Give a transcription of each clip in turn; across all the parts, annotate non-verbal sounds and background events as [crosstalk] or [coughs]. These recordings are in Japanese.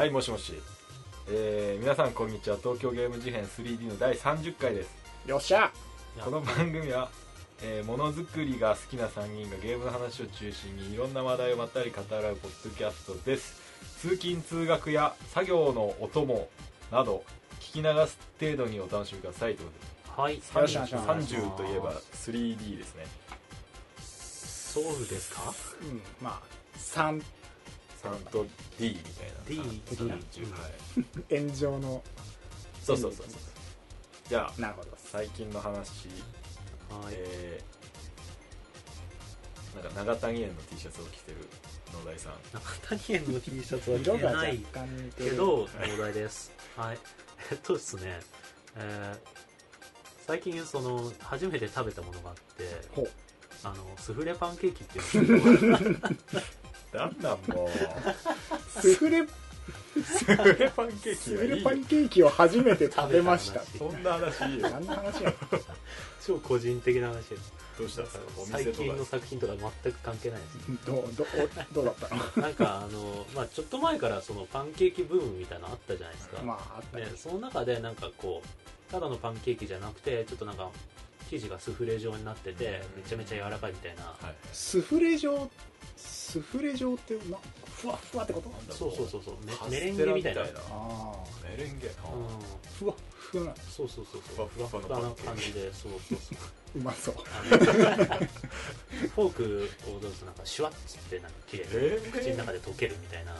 はいもしもし、えー皆さんこんにちは。東京ゲーム事変 3D の第30回です。よっしゃ。この番組はえーものづくりが好きな3人がゲームの話を中心にいろんな話題をまったり語らうポッドキャストです。通勤通学や作業のお供など聞き流す程度にお楽しみくださいというこはい。とでよろしくお願いします。30といえば 3D ですね。そうですか？うんまあ3 3と D みたいな。D 30はい。炎上の。そうそうそうそうじゃあなるほど最近の話。はい。えー、なんか長谷園の T シャツを着てる野田井さん。中谷園の T シャツは着色が若てない干似てるけど東大です。はい。えっとですねえー最近その初めて食べたものがあってほう。あのスフレパンケーキっていうのが [laughs] なんなんもう。スフレスフレパンケースキはいいよ。フレパンケーキを初めて食べました。そんな話いいよ。何の話や。超個人的な話ですどうしたんですか。お最近の作品とか全く関係ないですどうどうどうだったの？なんかあの、まあ、ちょっと前からそのパンケーキブームみたいなのあったじゃないですか、まああった。ねでその中でなんかこうただのパンケーキじゃなくてちょっとなんか生地がスフレ状になっててめちゃめちゃ柔らかいみたいな。はい。スフレ状スフレ状ってなふわふわってこと？そうそうそうそう。メレンゲみたいな。あメレンゲ。うん。ふわふわ。なそうそうそうそう。ふわふわの感じでそうそうそううまそう。フォークをどうぞなんかシュワッつってなんか綺麗にえー。口の中で溶けるみたいな。ああ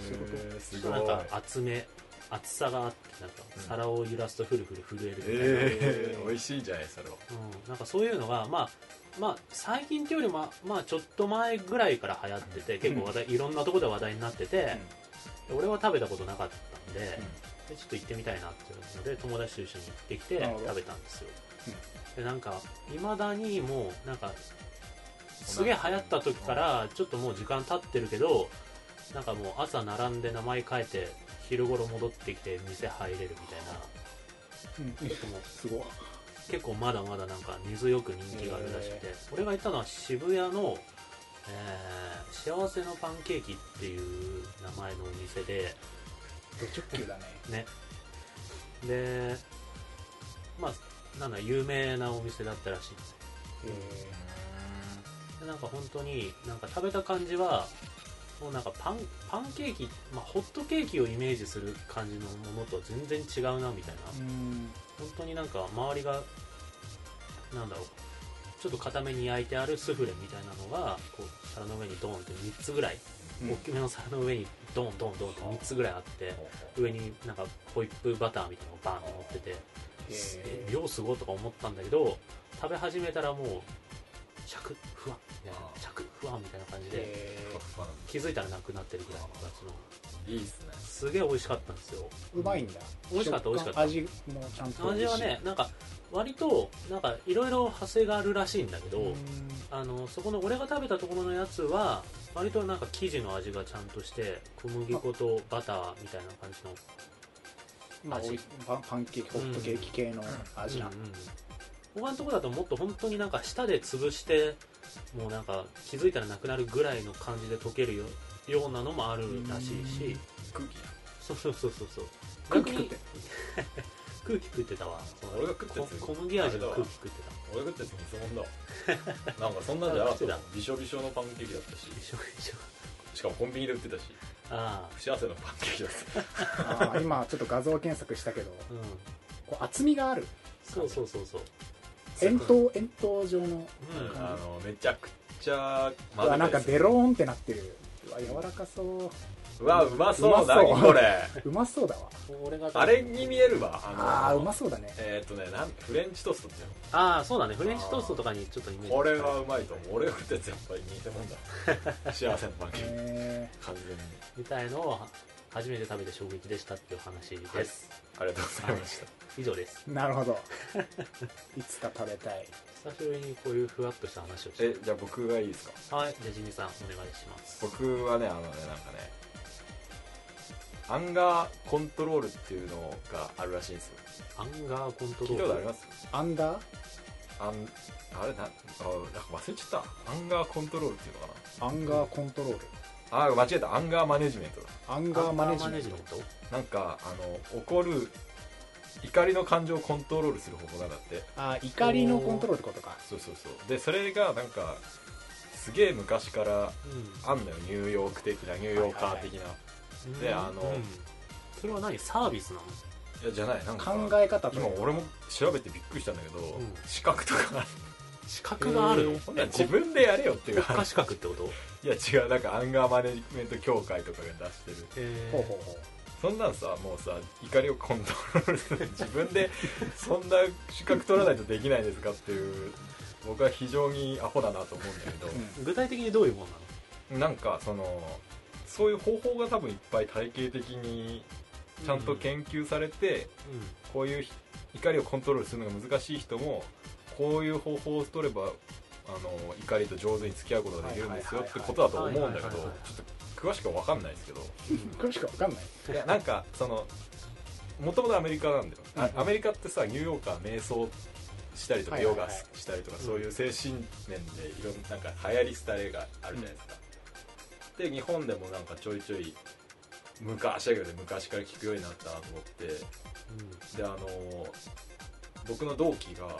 そういうこえーすごいなんか厚め厚さがあってなんか皿を揺らすとフルフル震えるみたいな、えー、美味しいじゃないそれは。うん、なんかそういうのがまあまあ最近っていうよりもまあちょっと前ぐらいから流行ってて結構話題いろんなところで話題になってて、俺は食べたことなかったんで,、でちょっと行ってみたいなっていうので友達と一緒に行ってきて食べたんですよ、でなんかいまだにもうなんかすげえ流行った時からちょっともう時間経ってるけどなんかもう朝並んで名前変えて昼頃戻ってきて店入れるみたいな。うんすごい。結構まだまだなんか根強く人気があるらしくて、俺が行ったのは渋谷の、えー幸せのパンケーキっていう名前のお店で。ド直球だね。ね。でまあなんだ有名なお店だったらしい。ですえでなんか本当になんか食べた感じはもうなんかパンパンケーキ、まあ、ホットケーキをイメージする感じのものとは全然違うなみたいな。本当になんか周りがなんだろうちょっと固めに焼いてあるスフレみたいなのがこう皿の上にドーンって3つぐらい、うん。大きめの皿の上にドーンドーンドーンって3つぐらいあって上になんかホイップバターみたいなのがバーンと乗ってて量すごいとか思ったんだけど食べ始めたらもうシャクふわみたいなシャクふわみたいな感じでえ気づいたらなくなってるぐらいの形の。いいっすね。すげえ美味しかったんですよ。ーうまいんだ。美味しかった美味しかった。味もちゃんと。味はねなんか割となんかいろいろ派生があるらしいんだけど、うん。あのそこの俺が食べたところのやつは割となんか生地の味がちゃんとして小麦粉とバターみたいな感じのまあ、味。パンパンケーキホットケーキ系の味な、うんうん。他のところだともっと本当になんか舌で潰してもうなんか気づいたらなくなるぐらいの感じで溶けるよようなのもあるらしいし。空気。そうそうそうそうそう。空気食って空気食ってた。わ。俺が食ったやつ。こ小麦味の空気食ってた。俺が食ったやつ偽物だ。わなんかそんなんじゃなかった。[laughs] びしょびしょのパンケーキだったし。一緒一緒しかもコンビニで売ってたし。ああ。不幸せのパンケーキだった。[laughs] 今ちょっと画像検索したけど。うん。こう厚みがある。そうそうそうそう円筒円筒状の。うんあのめちゃくちゃうわなんかベローンってなってる。うわ柔らかそう。うわうまそう何これ。うまそうだわ。俺があれに見えるわあの。あうまそうだね。えーっとねなんフレンチトーストってああそうだね。フレンチトーストとかにちょっとイメージ。のこれはうまいと思う。俺が食ったやつやっぱり似てもんだ。[laughs] 幸せのパンケーキ。え完全に。みたいのを初めて食べて衝撃でしたっていう話です、ありがとうございました。以上です。ー、なるほど。[laughs] いつか食べたい。久しぶりにこういうふわっとした話をして。えじゃあ僕がいいですか？はい。じゃあジミーさんお願いします。僕はねあのねなんかねアンガーコントロールっていうのがあるらしいんですよ。アンガーコントロール聞いたことあります？アンダー？アンあれなあなんか忘れちゃった。アンガーコントロールっていうのかアンガーコントロールあ間違えた。アンガーマネジメント。だアンガーマネジメント？なんかあの怒る怒りの感情をコントロールする方法なんだって。あ怒りのコントロールってことか。そうそうそう。でそれがなんかすげえ昔からあんのよ。ニューヨーク的なニューヨーカー的な、うんであのうん。それは何？サービスなの？いやじゃない。なんか考え方と今俺も調べてびっくりしたんだけど、ん。資格とか資格があるの？へー自分でやれよっていう国家資格ってこと？いや違う。なんかアンガーマネジメント協会とかが出してる。へほうほうほそんなんさもうさ怒りをコントロールする。自分でそんな資格取らないとできないですかっていう僕は非常にアホだなと思うんだけど、う、うん。具体的にどういうものなの？なんかそのそういう方法が多分いっぱい体系的にちゃんと研究されて、こういう怒りをコントロールするのが難しい人もこういう方法を取ればあの怒りと上手に付き合うことができるんですよってことだと思うんだけどちょっと詳しくは分かんないですけど。これしかわかんない。いやなんかそのもともとアメリカなんだよ、あうん。アメリカってさニューヨーカー瞑想したりとかヨガしたりとかそういう精神面でいろんななんか流行り廃れがあるじゃないですか、で日本でもなん。かちょいちょい昔だけど昔から聞くようになったなと思ってであの僕の同期があの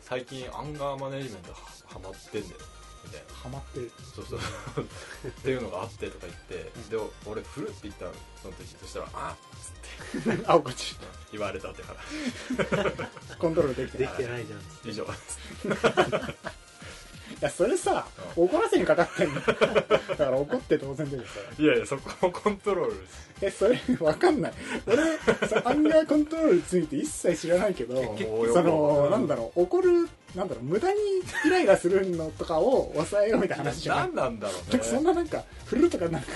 最近アンガーマネジメントはハマってんだよ。みたいな。ハマってる。そうそう。っていうのがあってとか言って、で俺振るって言ったのその時。そしたら「あっ!」つって。[laughs] あこっち。言われたって話 [laughs] コントロールできてでない。きてないじゃん。以上。い [laughs] やそれさ怒らせにかかってんのだから怒って当然だけどさ。いやいやそこもコントロールえそれわかんない。俺さアンガーコントロールについて一切知らないけどそのなんだろう怒るなんだろう無駄にイライラするのとかを抑えようみたいな話じゃない？何なんだろうなんかそんねななんか振るとかなんか。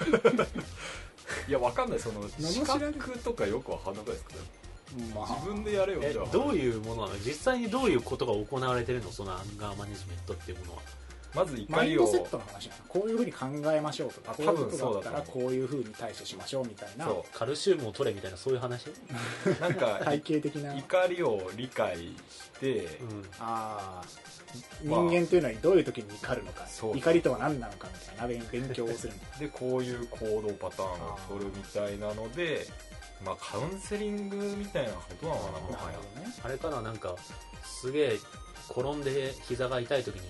[laughs] いやわかんない。その名資も知らない格とかよくわかんなくないですか？ま自分でやれよえじゃあ。どういうものなの？実際にどういうことが行われてるの？そのアンガーマネジメントっていうものは。まず怒マインりをドセットの話な。のこういうふうに考えましょうとかあこういうこ多分そうとだったらこういうふうに対処しましょうみたいな。そカルシウムを取れみたいなそういう話？うなんか [laughs] 体系的な。怒りを理解して、うん。ああまあ。人間というのはどういう時に怒るのか。そう怒りとは何なのかみたいな勉勉強をするんだでこういう行動パターンを取るみたいなのでまあカウンセリングみたいなことなのかなもはや。あれかななんかすげえ転んで膝が痛い時に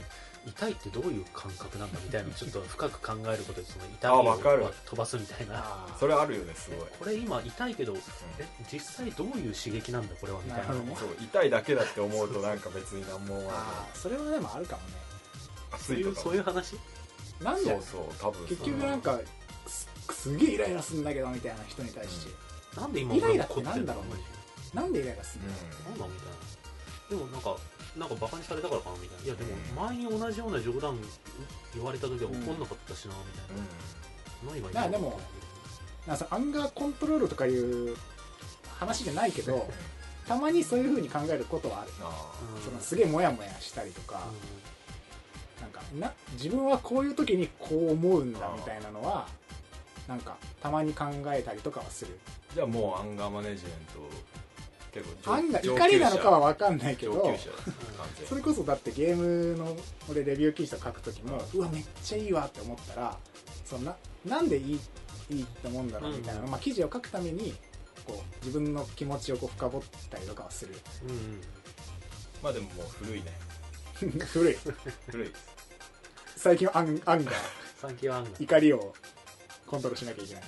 痛いってどういう感覚なんだみたいなちょっと深く考えることでその痛みをあわかる。飛ばすみたいな。それあるよねすごい、これ今痛いけどえ実際どういう刺激なんだこれはみたいな。[laughs] そう痛いだけだって思うとなんか別に何もあーそれはでもあるかもね。そういう熱いとかそういう話？なんで？そうそう多分結局なんかすすげえイライラするんだけどみたいな人に対して、なんで今イライラって怒なんだろうなんでイライラするうの、なんだみたいな。でもなんかなんかバカにされたからかなみたいな。いやでもうん。前に同じような冗談言われた時は怒んなかったしなみたいん、な、何がまあでもなんかさアンガーコントロールとかいう話じゃないけどたまにそういうふうに考えることはある。そのすげえモヤモヤしたりとか、なんかな自分はこういう時にこう思うんだみたいなのはなんかたまに考えたりとかはする。ーじゃあもうアンガーマネジメント結構案外上怒りなのかは分かんないけどそれこそだってゲームの俺レビュー記事とか書く時もうわめっちゃいいわって思ったらそんななんでいいいいって思うんだろうみたいな、うん。まあ、記事を書くためにこう自分の気持ちをこう深掘ったりとかはする。うんうん。まあでももう古いね。[laughs] 古い。古い最近はアン anger。Thank you anger。怒りをコントロールしなきゃいけない。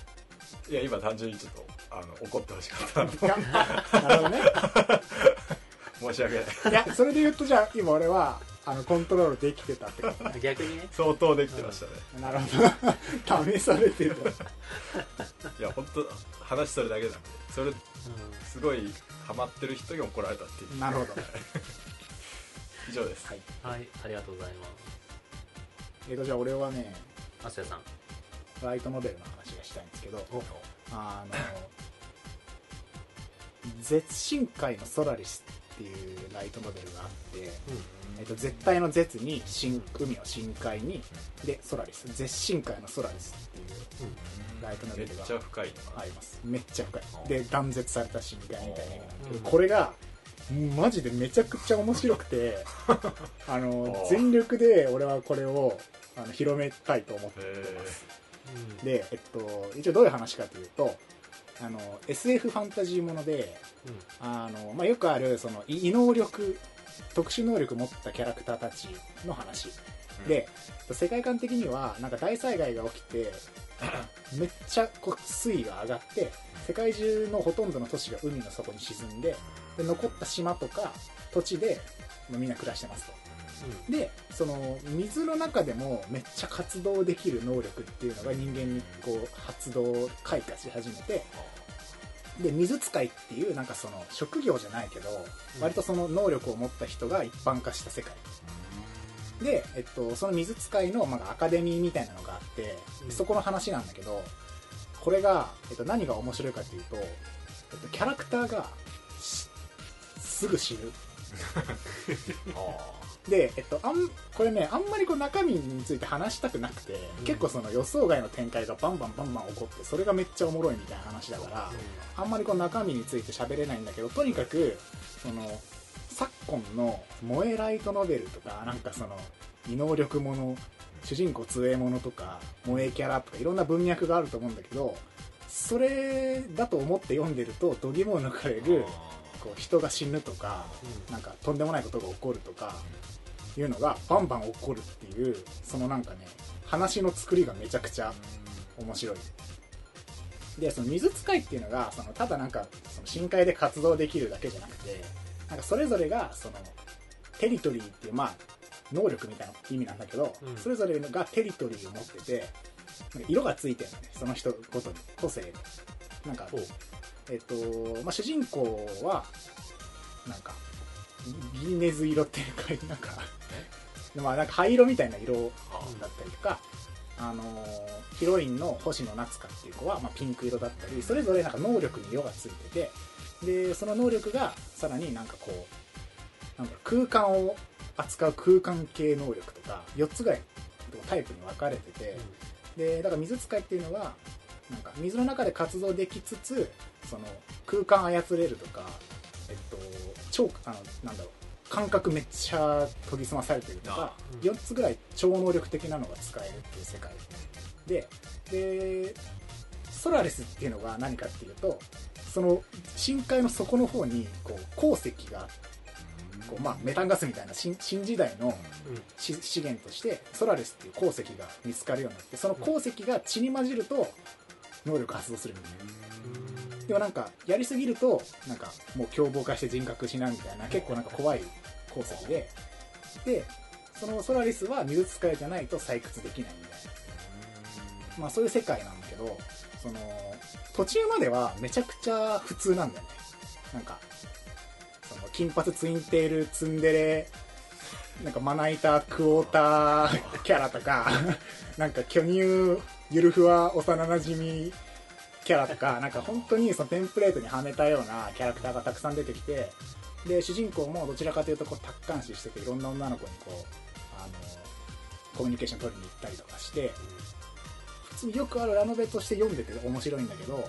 いや今単純にちょっとあの怒ってほしかった。なるほどね。[laughs] 申し訳ない。いやそれで言うとじゃあ今俺はあのコントロールできてたってことね。逆にね。相当できてましたね。なるほど。試されてる。いや本当話それだけなんでそれすごいハマってる人に怒られたっていう。なるほど。[laughs] 以上です。はい。はい。ありがとうございまえっとじゃあ俺はねすアスヤさんライトノベルの話がしたいんですけどあの「絶深海のソラリス」っていうライトノベルがあって、えっと、絶対の絶に深海を深海にでソラリス。絶深海のソラリスっていうライトノベルがめっちゃ深いなあります。めっちゃ深い。うんで断絶された深海みたいな。映画なんだけどうんこれがマジでめちゃくちゃ面白くて [laughs] あのお全力で俺はこれをあの広めたいと思ってへますうん。で、えっと、一応どういう話かというとあの SF ファンタジーものであの、まあ、よくあるその異異能力特殊能力持ったキャラクターたちの話、で世界観的にはなんか大災害が起きて [clears throat] めっちゃこう水位が上がって世界中のほとんどの都市が海の底に沈んでで残った島とか土地で、まあみんな暮らしてますとでその水の中でもめっちゃ活動できる能力っていうのが人間にこう発動開花し始めてで水使いっていうなんかその職業じゃないけど、うん。割とその能力を持った人が一般化した世界。で、えっと、その水使いの、まあ、アカデミーみたいなのがあって、うん。そこの話なんだけどこれが、えっと、何が面白いかっていうと、えっと、キャラクターがしすぐ死ぬ [laughs] で、えっと、あんこれねあんまりこう中身について話したくなくて、うん。結構その予想外の展開がバンバンバンバン起こってそれがめっちゃおもろいみたいな話だから、あんまりこう中身について喋れないんだけどとにかくその昨今の萌えライトノベルとかなんかその異能力もの主人公強えものとか萌えキャラとかいろんな文脈があると思うんだけどそれだと思って読んでると度肝を抜かれるこう人が死ぬとかなんかとんでもないことが起こるとかいうのがバンバン起こるっていうそのなんかね話の作りがめちゃくちゃ面白い。でその水使いっていうのがそのただなんかその深海で活動できるだけじゃなくてなんかそれぞれがそのテリトリーっていうまあ能力みたいな意味なんだけど、うん。それぞれがテリトリーを持ってて色がついてるのねその人ごとに個性で。なんかえっとまあ、主人公はなんかビビネズ色っていうかなんかまあなんか灰色みたいな色だったりとか、あのーヒロインの星野夏香っていう子は、まあ、ピンク色だったりそれぞれなんか能力に色がついててでその能力がさらになんかこうなんだろう空間を扱う空間系能力とか4つぐらいタイプに分かれてて、でだから水使いっていうのはなんか水の中で活動できつつその空間操れるとかえっと超あのなんだろう。感覚めっちゃ研ぎ澄まされてるとかうん。4つぐらい超能力的なのが使えるっていう世界。ででソラレスっていうのが何かっていうとその深海の底の方にこう鉱石がこう、まあ、メタンガスみたいな新新時代の資源としてソラレスっていう鉱石が見つかるようになってその鉱石が血に混じると能力発動するみたいなでもなんかやりすぎるとなんかもう凶暴化して人格失うみたいな結構なんか怖い鉱石で。でそのソラリスは水使いじゃないと採掘できないみたいな。まあそういう世界なんだけどその途中まではめちゃくちゃ普通なんだよね。なんかその金髪ツインテールツンデレなんかまな板クォーター [laughs] キャラとかなんか巨乳ゆるふわ幼なじみキャラとかなんか本当にそのテンプレートにはめたようなキャラクターがたくさん出てきてで主人公もどちらかというとこう達観視してていろんな女の子にこうあのコミュニケーション取りに行ったりとかして普通によくあるラノベとして読んでて面白いんだけど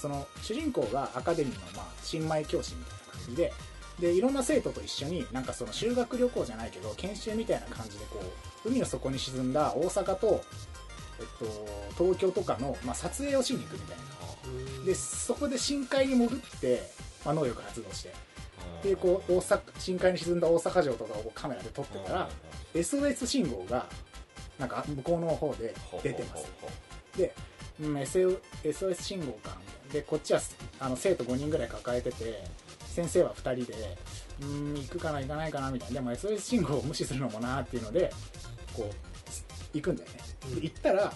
その主人公がアカデミーの、まあ、新米教師みたいな感じででいろんな生徒と一緒になんかその修学旅行じゃないけど研修みたいな感じでこう海の底に沈んだ大阪と、えっと、東京とかの、まあ、撮影をしに行くみたいな。うん。でそこで深海に潜って、まあ、能力発動して。でこう大阪深海に沈んだ大阪城とかをカメラで撮ってたら SOS 信号がなんか向こうの方で出てます。で、うん、SO SOS 信号か。でこっちはあの生徒5人ぐらい抱えてて先生は2人でうーん行くかな行かないかなみたいな。でも SOS 信号を無視するのもなっていうのでこう行くんだよね。で行ったら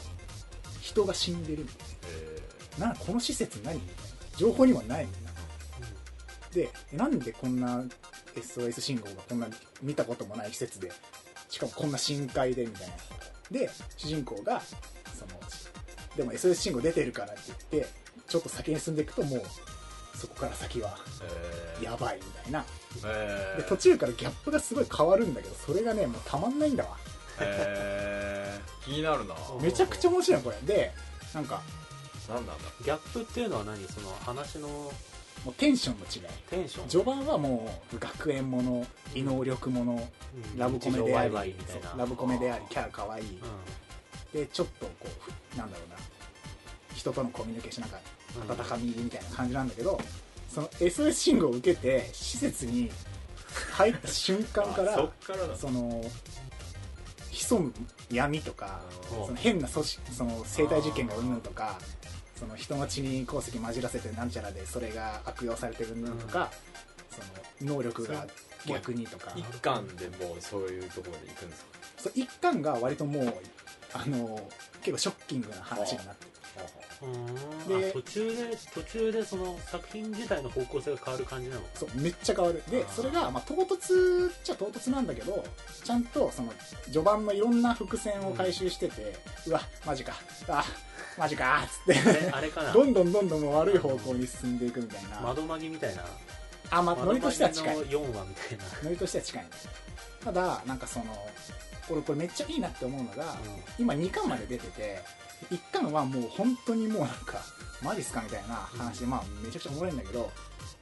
人が死んでるみたいな。なこの施設何みたいな。情報にはないみたいな。でなんでこんな SOS 信号がこんな見たこともない施設でしかもこんな深海でみたいな。で主人公がそのでも SOS 信号出てるからって言ってちょっと先に進んでいくともうそこから先はやばいみたいな。で途中からギャップがすごい変わるんだけどそれがねもうたまんないんだわへー。気になるな。うんめちゃくちゃ面白いのこれ。でなんか何なんだ。ギャップっていうのは何？その話のもうテンションの違い。テンション？序盤はもう学園もの異能力ものうん。ラブコメであり日常ワイワイみたいな。そうラブコメでありキャラ可愛い。うん。でちょっとこうなんだろうな。人とのコミュニケーションなんか温かみみたいな感じなんだけど、その SOS 信号を受けて施設に入った瞬間からそっからだ。その潜む闇とかうん。その変な組織その生体実験がうんぬんとかその人の血に鉱石混じらせてなんちゃらでそれが悪用されてるうんぬんとか、その能力が逆にとか。一巻でもうそういうところで行くんですか？そう一巻が割ともうあの結構ショッキングな話になってであ途中で途中でその作品自体の方向性が変わる感じなの？そうめっちゃ変わる。でそれが、まあ、唐突っちゃ唐突なんだけどちゃんとその序盤のいろんな伏線を回収してて、うわマジか。あマジか。っつって。あれかな？どんどんどんどん悪い方向に進んでいくみたいな。窓マギみたいな。あまあノリとしては近い。窓マギの4話みたいな。ノリとしては近い。ねただなんかその俺これめっちゃいいなって思うのが、う今2巻まで出てて1巻はもう本当にもうなんかマジっすかみたいな話で、まあめちゃくちゃおもろいんだけど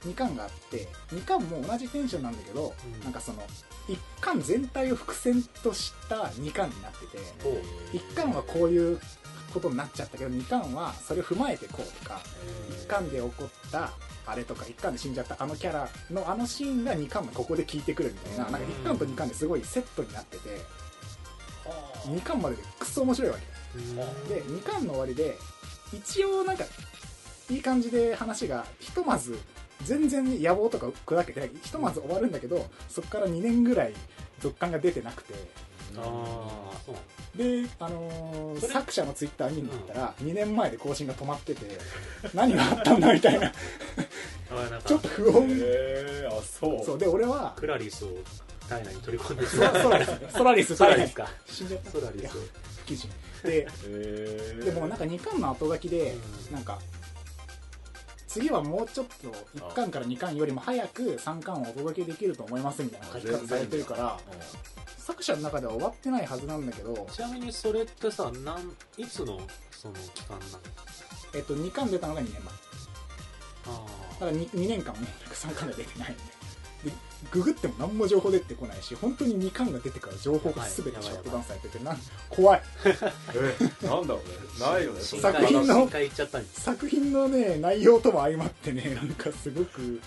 2巻があって2巻も同じテンションなんだけど、うん。なんかその1巻全体を伏線とした2巻になってておう。1巻はこういうことになっちゃったけど2巻はそれを踏まえてこうとか1巻で起こったあれとか1巻で死んじゃったあのキャラのあのシーンが2巻もここで効いてくるみたいななんか1巻と2巻ですごいセットになってて2巻まででクソ面白いわけ。うんで2巻の終わりで一応なんかいい感じで話がひとまず全然野望とか砕けてひとまず終わるんだけどそこから2年ぐらい続刊が出てなくて。ああそう。で、あのー作者のツイッター見に行ったら2年前で更新が止まってて何があったんだみたいな。ちょっと不穏。へえあそう。そうで俺はクラリスを体内に取り込んで。しソラリスソラリスか。[laughs] 死んじゃった。ソラリス不謹慎でへえでもなんか2巻の後書きでうん。なんか次はもうちょっと1巻から2巻よりも早く3巻をお届けできると思いますみたいな書き方されてるから作者の中では終わってないはずなんだけど、ちなみにそれってさなんいつのその期間なのえっと、2巻出たのが2年前。あだから 2, 2年間も3巻が出てないんででググっても何も情報出てこないし本当に2巻が出てから情報が全てシャットダウンされててなん怖い。[laughs] えなんだろうね。ないよね作品の作品のね内容とも相まってねなんかすごく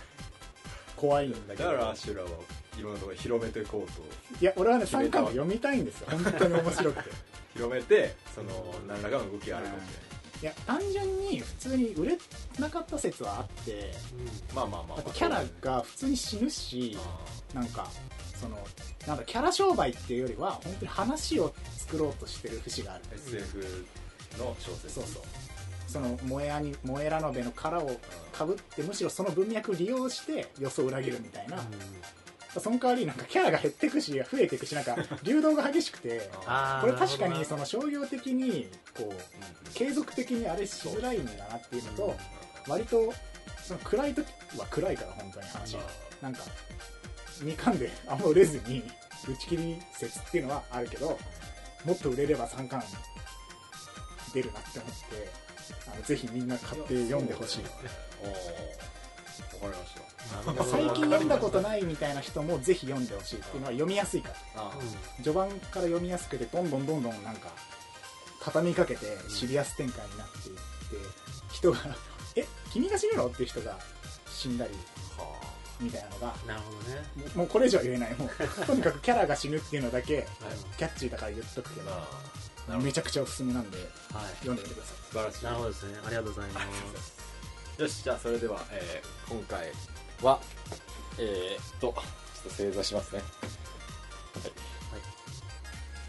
怖いんだけど。だからアシュラはいろんなところに広めていこうと。いや俺はね3決めたわ巻を読みたいんですよ。本当に面白くて。[laughs] 広めてその何らかの動きがあるかもしれないいや単純に普通に売れなかった説はあってまあまあまあまあ。キャラが普通に死ぬしなんかそのなんかキャラ商売っていうよりは本当に話を作ろうとしてる節がある SF の小説。そうそう。その萌えアニ萌えラノベの殻をかぶってむしろその文脈を利用して予想を裏切るみたいな、その代わりなんかキャラが減ってくし増えていくしなんか流動が激しくて [laughs] これ確かにその商業的にこう継続的にあれしづらいんだなっていうのと割とその暗い時は暗いから本当に話なんか2巻であんま売れずに打ち切り説っていうのはあるけどもっと売れれば3巻出るなって思ってあのぜひみんな買って読んでほしい。わかりました最近読んだことないみたいな人もぜひ読んでほしいっていうのは読みやすいから。あうん序盤から読みやすくてどんどんどんどんなんか畳みかけてシリアス展開になっていって人が「え君が死ぬの?」っていう人が死んだりはみたいなのがなるほどね。もうこれ以上は言えない。もうとにかくキャラが死ぬっていうのだけはいキャッチーだから言っとくけどめちゃくちゃおすすめなんではい。読んでみてください。素晴らしい。なるほどですね。ありがとうございます。[laughs] よしじゃあそれでは、えー今回はえー、っとちょっと正座しますね。はい、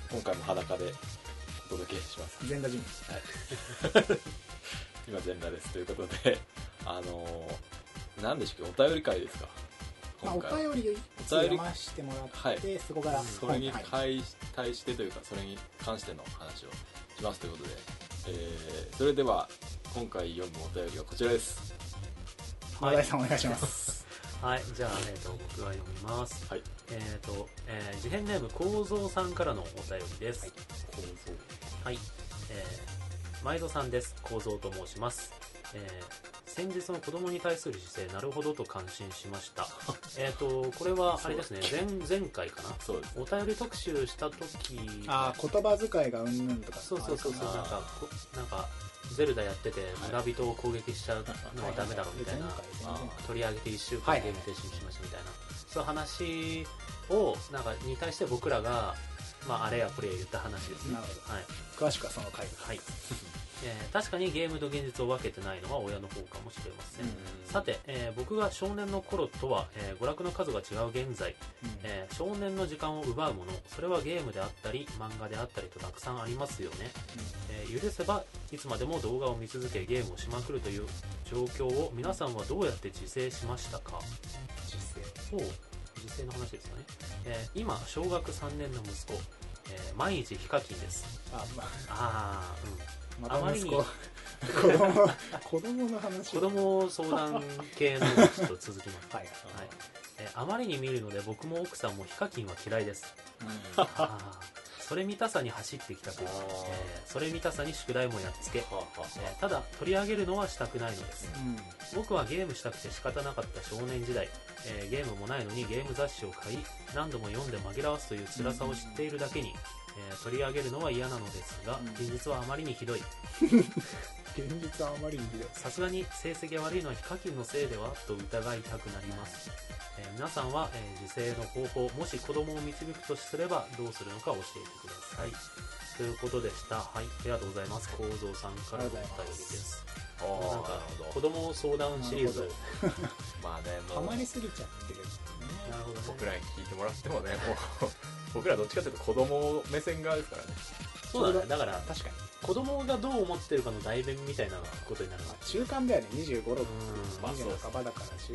今回も裸でお届けします。全裸人 [laughs] 今全裸です。ということであのー、何でしょうお便り会ですか？まあ、お今回は。便りをお便り読ましてもらって、はい。そこから。それにはい対し対してというかそれに関しての話をしますということで、えーそれでは今回読むお便りはこちらです。野田井さんお願いしますはいじゃあ、えー、と僕が読みます。はい。えっ、と、えー、事変ネーム構造さんからのお便りです。構造。はい、えー、毎度さんです。構造と申します、えー先日の子供に対する姿勢なるほどと感心しました。[laughs] えっとこれはあれですね前前回かな？そうです。お便り特集した時ああ言葉遣いがうんぬんとか。そうそうそうそう。なんかこなんかゼルダやってて村人を攻撃しちゃうのはダメだろみたいな取り上げて1週はい間ゲーム停止にしましたみたいな、そういう話をなんかに対して僕らが、まあ、あれやこれや言った話ですね。はい、詳しくはその回はい [laughs] えー確かにゲームと現実を分けてないのは親の方かもしれません、さて、えー僕が少年の頃とは、えー娯楽の数が違う現在、えー少年の時間を奪うものそれはゲームであったり漫画であったりとたくさんありますよね、えー許せばいつまでも動画を見続けゲームをしまくるという状況を皆さんはどうやって自制しましたか？実践そう自制の話ですかね、えー今小学3年の息子、えー毎日ヒカキンです。あまあ。ああうんまた息子あ [laughs] 子供子供の話。子供相談系のちょっと続きます、はい。はい。えーあまりに見るので僕も奥さんもヒカキンは嫌いです。はあー。それ見たさに走ってきたく、えあー。ーそれ見たさに宿題もやっつけ、えーただ取り上げるのはしたくないのです。うん。僕はゲームしたくて仕方なかった少年時代、えーゲームもないのにゲーム雑誌を買い何度も読んで紛らわすという辛さを知っているだけに、えー取り上げるのは嫌なのですがうん。現実はあまりにひどい。[laughs] 現実はあまりにひどい。さすがに成績が悪いのはヒカキンのせいではと疑いたくなります、えー皆さんは、えー自制の方法もし子供を導くとすればどうするのか教えてください、ということでした。はいありがとうございます。構造さんからのお便りです。ああなんかなるほ子ど供相談シリーズ。[laughs] まあねハマりすぎちゃってるなるほどね。僕らに聞いてもらってもねもう [laughs] 僕らどっちかというと子供目線側ですからね。そうだね。だから確かに。子供がどう思ってるかの代弁みたいなことになるわ中間だよね。2 5 6うん。まあ20の半ばだから中。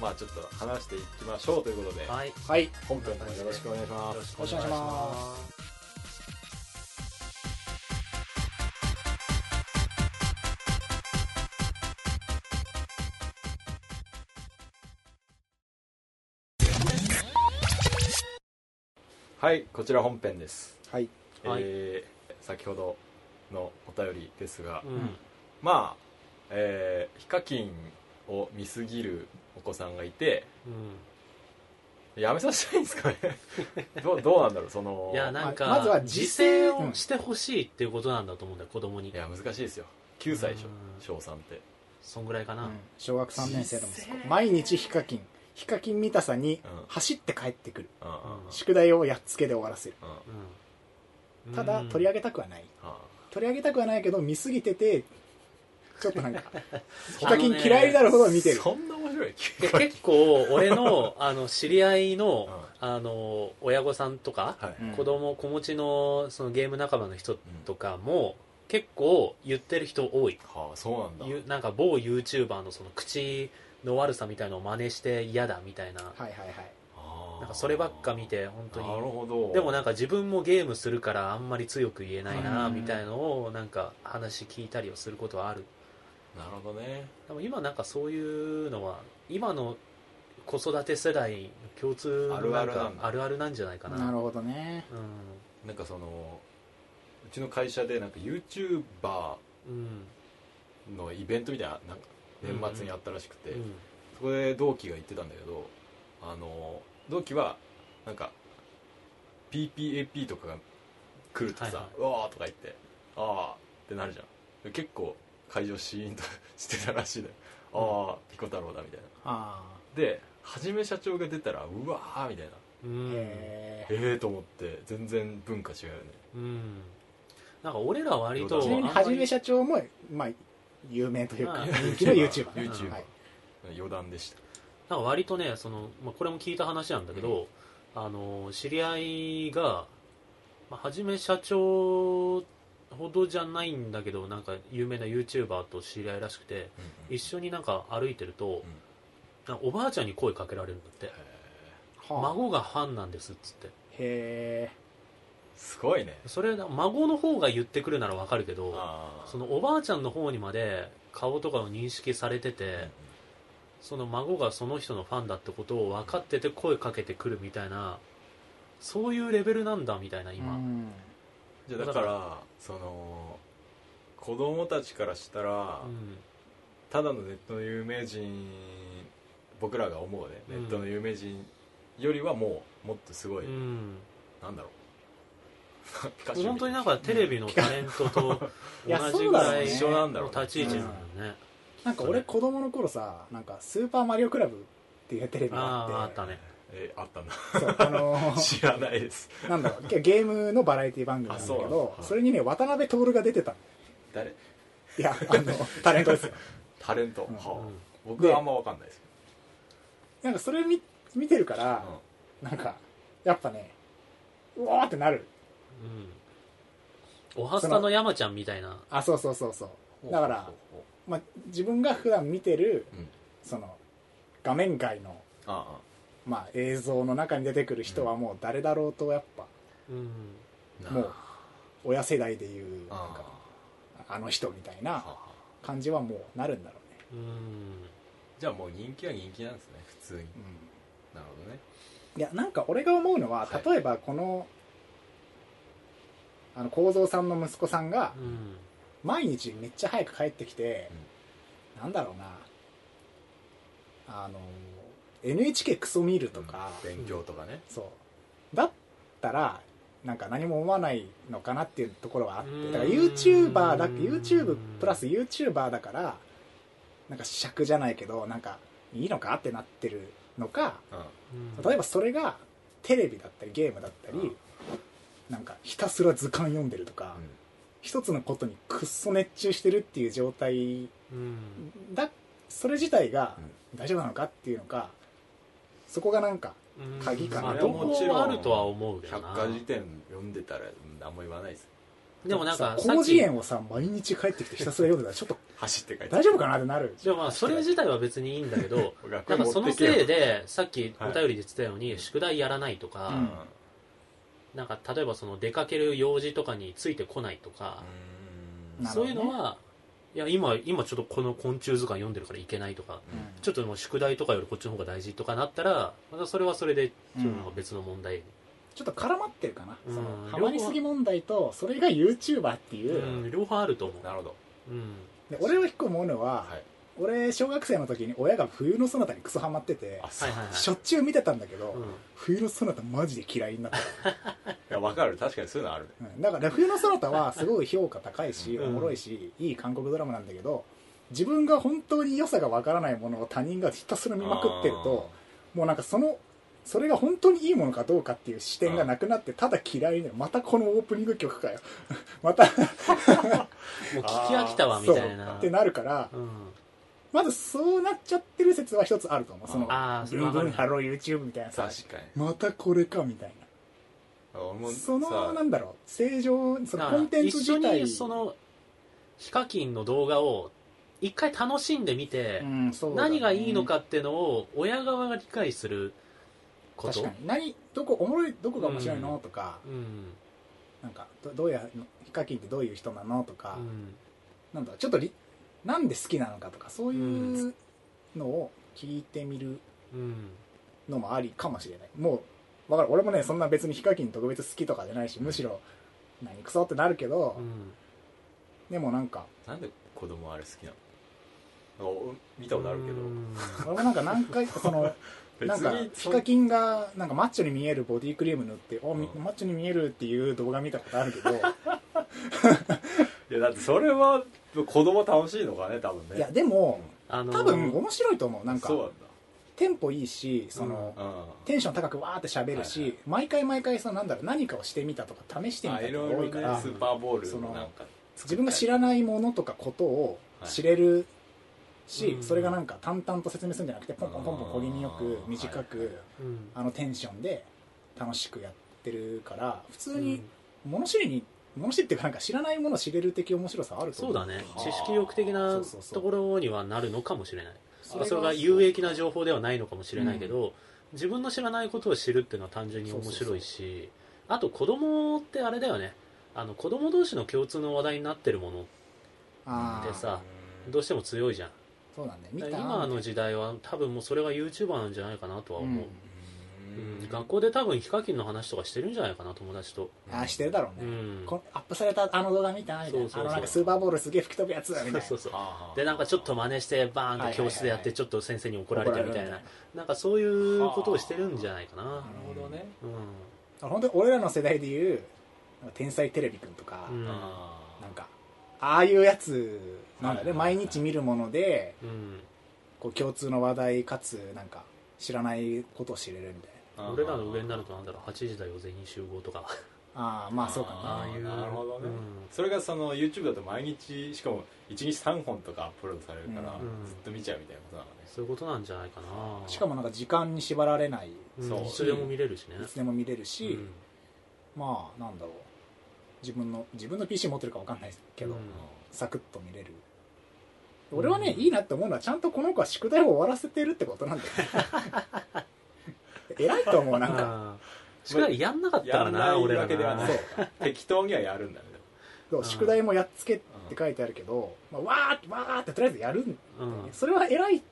まあちょっと話していきましょうということで。はい。はい。本編もよろしくお願いします。よろしくお願いしますはいこちら本編です。はい。はい。えー先ほどのお便りですが、うん。まあ、えーヒカキンを見すぎるお子さんがいてやめさせたいんですかね？[laughs] どうどうなんだろうそのいやなんか、ままずは自自制制をしてほしいっていうことなんだと思うんだよ子供に。いや難しいですよ。9歳でしょうん。小3って。そんぐらいかな、うん。小学3年生の息実践子毎日ヒカキンヒカキン見たさにうん。走って帰ってくる。うんうんうん。宿題をやっつけで終わらせる。うん。ただ取り上げたくはない。あ取り上げたくはないけど見すぎててちょっとなんか [laughs] ヒあカキン嫌いになるほど見てる。そんな面白い？で結構俺のあの知り合いのうあの親御さんとか、はい。うん。子供子持ちのそのゲーム仲間の人とかも結構言ってる人多い。はあそうなんだ。ゆなんか某 YouTuber のその口の悪さみたいのを真似して嫌だみたいな。はいはいはい。なんかそればっか見て本当に。なるほど。でもなんか自分もゲームするからあんまり強く言えないなうんみたいのをなんか話聞いたりをすることはある。なるほどね。でも今なんかそういうのは今の子育て世代の共通のあるあるかなんだあるあるなんじゃないかな。なるほどね。うなんかそのうちの会社でなんか YouTuber んうん。のイベントみたいななんか年末にあったらしくて、うん。そこで同期が言ってたんだけどあの同期はなんか PPAP とかが来るとさ「はいはい。うわー」とか言って「ああ」ってなるじゃん。で結構会場シーンとしてたらしいね「ああピコ太郎だ」みたいな。あではじめ社長が出たら「うわー」みたいな。ええー、と思って全然文化違うよね。うん。なんか俺ら割とえちなみにはじめ社長もまあ有名というかまあ人気の YouTuber ね YouTuber はい。余談でした。なんか割とねその、まあ、これも聞いた話なんだけど、あの知り合いが、まあ、はじめ社長ほどじゃないんだけどなんか有名な YouTuber と知り合いらしくて一緒になんか歩いてると、なんかおばあちゃんに声かけられるんだって。はあ孫がファンなんですっつって。へえすごいね。それ孫の方が言ってくるならわかるけどそのおばあちゃんの方にまで顔とかを認識されてて、その孫がその人のファンだってことを分かってて声かけてくるみたいなそういうレベルなんだみたいな今、うん。じゃあだからその子供たちからしたら、うん。ただのネットの有名人僕らが思うね、うん。ネットの有名人よりはもうもっとすごい、うん。なんだろう本当になんかテレビのタレントと同じぐらい一緒なんだろうねの立ち位置なんだよね。なんか俺子供の頃さなんかスーパーマリオクラブっていうテレビがああって。ああったね。えーあったんだそうあのー知らないです。なんだろうゲームのバラエティ番組なんだけどだそれにね渡辺徹が出てたの。誰？いやあのタレントですよ。タレント、うん。はあ。うん。僕はあんま分かんないです。なんかそれ見見てるからけど、なんかやっぱねうわーってなるうん。おはスタの山ちゃんみたいな。あそうそうそうそう。うんだからまあ、自分が普段見てるうん。その画面外の、あまあ、映像の中に出てくる人はもう誰だろうとやっぱうん。あもう親世代でいうなんあかあの人みたいなあはあ。感じはもうなるんだろうね、うん。じゃあもう人気は人気なんですね普通に。うん。なるほどね。いやなんか俺が思うのははい。例えばこのあの幸三さんの息子さんがうん。毎日めっちゃ早く帰ってきて、なんだろうな。あの NHK クソ見るとか、勉強とかね。そう。だったらなんか何も思わないのかなっていうところはあってだから YouTuber だ YouTube プラス YouTuber だからなんか尺じゃないけどなんかいいのかってなってるのかうんうん。例えばそれがテレビだったりゲームだったり、うんなんかひたすら図鑑読んでるとか、一つのことにくっそ熱中してるっていう状態うん。だそれ自体がうん。大丈夫なのかっていうのかそこがなんかうん。鍵かな。まあそれは両もちろん方あるとは思うけど百な科事典読んでたらうん何も言わないです。でもなんかさ広辞苑をさ毎日帰ってきてひたすら読んでたらちょっと走って書いて大丈夫かなってなる。でもまあそれ自体は別にいいんだけど [laughs] 学なんかそのせいでさっきおはい便りで言ってたように宿題やらないとか、うんなんか例えばその出かける用事とかについてこないとか、そういうのはいや今今ちょっとこの昆虫図鑑読んでるからいけないとかちょっともう宿題とかよりこっちの方が大事とかなったらまたそれはそれでちょ別の問題、ちょっと絡まってるかな、うん。そのハマりすぎ問題とそれが YouTuber っていう、うん両方あると思う、なるほど。うん。で俺は一個思うのは、はい俺小学生の時に親が冬のそなたにクソハマっててしょっちゅう見てたんだけど、うん。冬のそなたマジで嫌いになった、[laughs] いや分かる。確かにそういうのあるね。うん。だから冬のそなたはすごい評価高いし、うん。おもろいしいい韓国ドラマなんだけど自分が本当に良さがわからないものを他人がひたすら見まくってるともうなんかそのそれが本当にいいものかどうかっていう視点がなくなってただ嫌いになる。またこのオープニング曲かよ。[laughs] また。[laughs] もう聞き飽きたわみたいな。ってなるからうんまずそうなっちゃってる説は一つあると思う。そのあーブンブンハロー YouTube みたいなさ。確かに。またこれかみたい俺もなそのさなんだろう。正常そのコンテンツ一緒自体にそのヒカキンの動画を一回楽しんでみて、うんそうだね。何がいいのかっていうのを親側が理解すること？確かに。何どこおもろいどこが面白いの、うんとかうん。なんかどどうやヒカキンってどういう人なの？とか、うん。なんだろう。ちょっとりなんで好きなのかとかそういうのを聞いてみるうんのもありかもしれない。もうわかる。俺もねそんな別にヒカキン特別好きとかじゃないしむしろ何クソってなるけどう、んでもなんかなんで子供あれ好きなの？見たことあるけど。うん。俺もなんか何回かその別 [laughs] なんかにヒカキンがなんかマッチョに見えるボディクリーム塗ってお、みうん。マッチョに見えるっていう動画見たことあるけど。いやだってそれは子供楽しいのかね多分ね。いやでもあのー多分面白いと思うなんか。そうなんだ。テンポいいしその、うん。テンション高くわーって喋るし、はいはい。毎回毎回そのなんだろう何かをしてみたとか試してみたとか多いからスーパーボールそのなんか自分が知らないものとかことを知れるし、うん。それがなんか淡々と説明するんじゃなくてポンポンポンポン小気味よく短く、はいはいうんあのテンションで楽しくやってるから普通うにん。物知りに物知りっていうかなんか知らないものを知れる的面白さあるとそうだね。はあ知識欲的なところにはなるのかもしれない。そそれが有益な情報ではないのかもしれないけど、自分の知らないことを知るっていうのは単純に面白いしあと子供ってあれだよね。あの子供同士の共通の話題になってるものあー。でさどうしても強いじゃん。そう今の時代は多分もうそれが YouTuber なんじゃないかなとは思う、うんううん、学校で多分ヒカキンの話とかしてるんじゃないかな友達と、ああしてるだろうね、うん、こアップされたあの動画見たみたいな。そうそうそう。あのなんかスーパーボールすげえ吹き飛ぶやつみたいな。そうそうはあでなんかちょっと真似してバーンと教室でやってちょっと先生に怒られてみたいな。な。んかそういうことをしてるんじゃないかな。なるほどね。う本当に俺らの世代でいうなんか天才テレビくんとか、んうん。あなんかああいうやつなんだね、はいはいはい毎日見るものでうん。こう共通の話題かつなんか知らないことを知れるみたいー俺らの上になるとなんだろう8時だよ全員集合とか。なああまあそうかなああいうなるほどね。うん。それがその YouTube だと毎日しかも1日3本とかアップロードされるから、うん。ずっと見ちゃうみたいなことなのね。そういうことなんじゃないかな。しかもなんか時間に縛られない。うん。そう。いつでも見れるしね。いつでも見れるし、うん。まあなんだろう。自分の自分の PC 持ってるか分かんないけど、うん。サクッと見れる。俺はね、いいなって思うのはちゃんとこの子は宿題を終わらせてるってことなんだよね [laughs] 偉いと思うなんか。宿題やんなかったからやんな俺らわけではな適当にはやるんだねそう宿題もやっつけって書いてあるけど、まあ、わーってわーってとりあえずやるんだよね、うん。それは偉い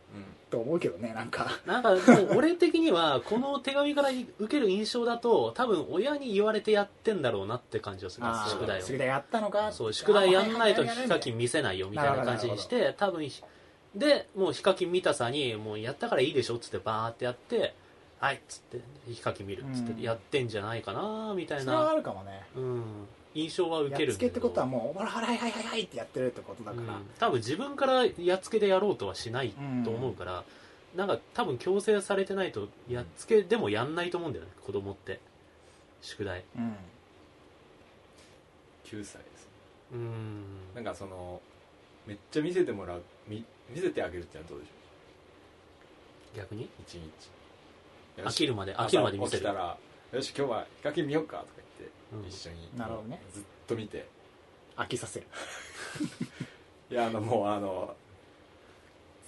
と思うけどねなんか。なんかもう俺的にはこの手紙から受ける印象だと多分親に言われてやってんだろうなって感じがする。宿題を。宿題やったのか。そう宿題やんないとヒカキン見せないよみたいな感じにして多分でもうヒカキン見たさにもうやったからいいでしょっつってバーってやってはいっつってヒカキン見るっつっうん。てやってんじゃないかなみたいそれはあな、るかもね。うん、印象は受やっつけるんだけってことはもうほらはいはいはいはいってやってるってことだから、うん。多分自分からやっつけでやろうとはしないと思うから、なんか多分強制されてないとやっつけでもやんないと思うんだよね子供って。宿題。うん。9歳です。うん。なんかそのめっちゃ見せてもらう見見せてあげるってのはどうでしょ逆に？う一日。よし飽きるまで飽きるまで見せる。らよし今日はヒカキン見ようかとか言って、うん。一緒になるほどね。ずっと見て。飽きさせる。[laughs] いやあのもうあの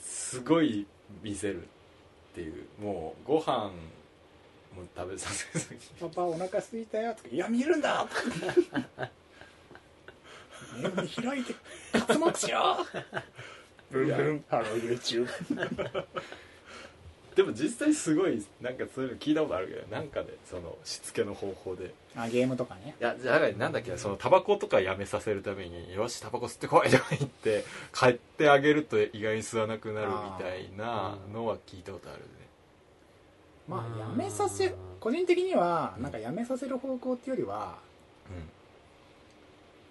すごい見せるっていうもうご飯も食べさせずに。パパお腹空いたよとかいや見るんだとか。開いて刮目しろブンブンハロー YouTube でも実際すごいなんかそういうの聞いたことあるけどなんかでそのしつけの方法で。あゲームとかね。いやじゃあなんだっけなそのタバコとかやめさせるためによしタバコ吸ってこいとか言って帰ってあげると意外に吸わなくなるみたいなのは聞いたことあるね。まうんあやめさせ個人的にはなんかやめさせる方向っていうよりは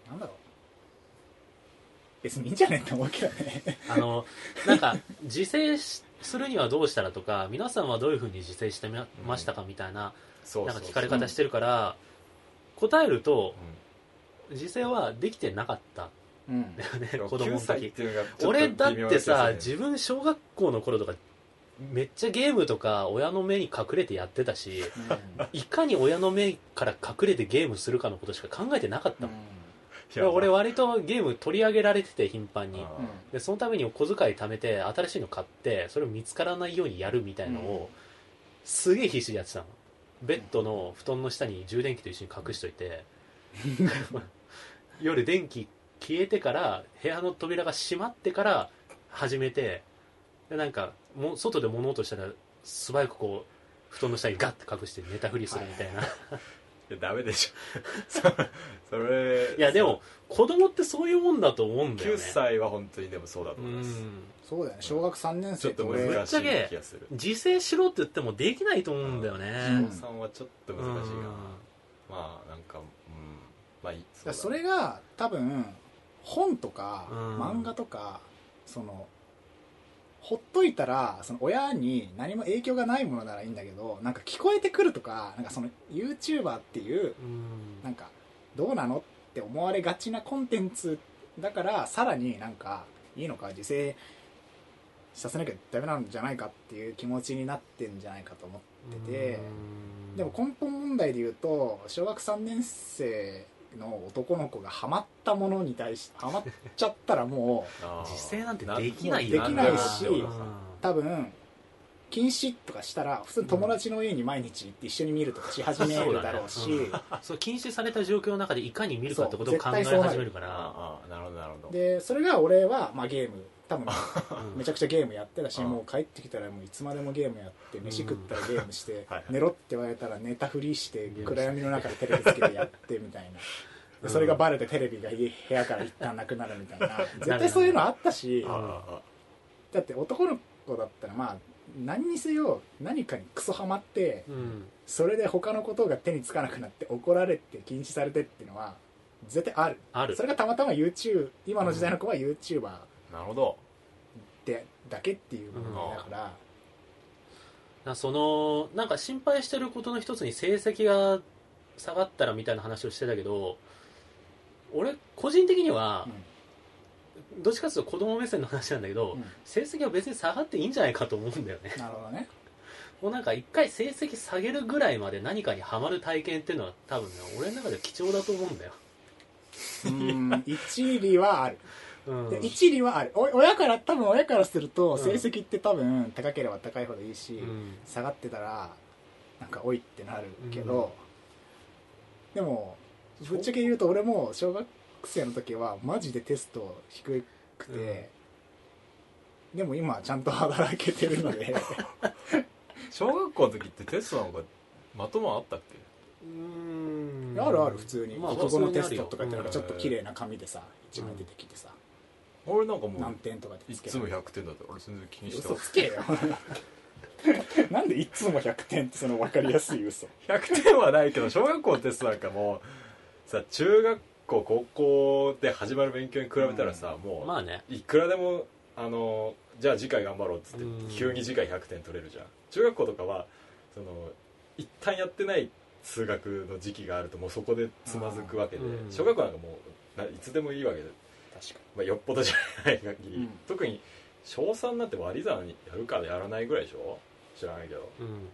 なんだろう。別にいいんじゃねって思うけどね。あのなんか自制しするにはどうしたらとか皆さんはどういうふうに自制してみましたかみたいななんか聞かれ方してるから答えると自制はできてなかった。だよねうん。[laughs] 子供の9歳っ時俺だってさ自分小学校の頃とかめっちゃゲームとか親の目に隠れてやってたしいかに親の目から隠れてゲームするかのことしか考えてなかったもん、俺割とゲーム取り上げられてて頻繁に。あでそのために小遣い貯めて新しいの買ってそれを見つからないようにやるみたいのを、すげえ必死でやってたの。ベッドの布団の下に充電器と一緒に隠しといて。[laughs] 夜電気消えてから部屋の扉が閉まってから始めてでなんかも外で物音したら素早くこう布団の下にガッて隠して寝たふりするみたいな、いやダメでしょ。[laughs] そそれいやでも子供ってそういうもんだと思うんだよね。9歳は本当にでもそうだとう思います。そうだよね。小学3年ちょっと難しい気がする。自制しろって言ってもできないと思うんだよね、うん。小さんはちょっと難しいな。まあなんかうん。まあいい。だからそれが多分本とかうん。漫画とかそのほっといたらその親に何も影響がないものならいいんだけどなんか聞こえてくるとかなんかその YouTuber っていううん。なんかどうなのって思われがちなコンテンツだからさらになんかいいのか自制させなきゃダメなんじゃないかっていう気持ちになってんじゃないかと思ってて。うん。でも根本問題で言うと小学3年生の男の子がハマったものに対してハマっちゃったらもうあー。自制なんてできないよできないしうん多分禁止とかしたら普通に友達の家に毎日行って一緒に見るとかし始めるだろうし、そう禁止された状況の中でいかに見るかってことを考え始めるから。なる。ほどなるほど。でそれが俺は、まあ、ゲーム多分うん。めちゃくちゃゲームやってたしうん。もう帰ってきたらもういつまでもゲームやって飯食ったらゲームしてはいはい。寝ろって言われたら寝たふりして暗闇の中でテレビつけてやってみたいな。でそれがバレてテレビが家部屋から一旦なくなるみたいな。[laughs] 絶対そういうのあったしだって男の子だったらまあ何にせよ何かにクソハマってうん。それで他のことが手につかなくなって怒られて禁止されてっていうのは絶対ある。ある。それがたまたま YouTube 今の時代の子は YouTuber なるほど。でだけっていう問題だから、なそのなんか心配してることの一つに成績が下がったらみたいな話をしてたけど俺個人的にはどっちかというと子供目線の話なんだけど、うん。成績は別に下がっていいんじゃないかと思うんだよね。なるほどね。もうなんか一回成績下げるぐらいまで何かにはまる体験っていうのは多分ね俺の中では貴重だと思うんだよ、うん一理はある。うん、で一理はある。お親から多分親からするとうん。成績って多分高ければ高いほどいいし、うん。下がってたらなんかおいってなるけど、でもぶっちゃけ言うと俺も小学生の時はマジでテスト低くて、でも今はちゃんと働けてるので。[laughs] 小学校の時ってテストなんかまともあったっけ？うん。あるある普通に。まあ国語のテストとかってなんかちょっと綺麗な紙でさ一枚出てきてさ、俺なんかもう何点とかでいつもつける100点だった。俺全然気にして嘘つけよ。[laughs] なんでいつも100点ってその分かりやすい嘘。100点はないけど小学校のテストなんかもうさ中学校高校で始まる勉強に比べたらさ、もう、まあね。いくらでもあのじゃあ次回頑張ろうっつってうん。急に次回100点取れるじゃん。中学校とかはその一旦やってない数学の時期があるともうそこでつまずくわけでうん。小学校なんかもうないつでもいいわけまあ、よっぽどじゃない限り、うん。特に小3になって割り算やるかやらないぐらいでしょ？知らないけど。うん。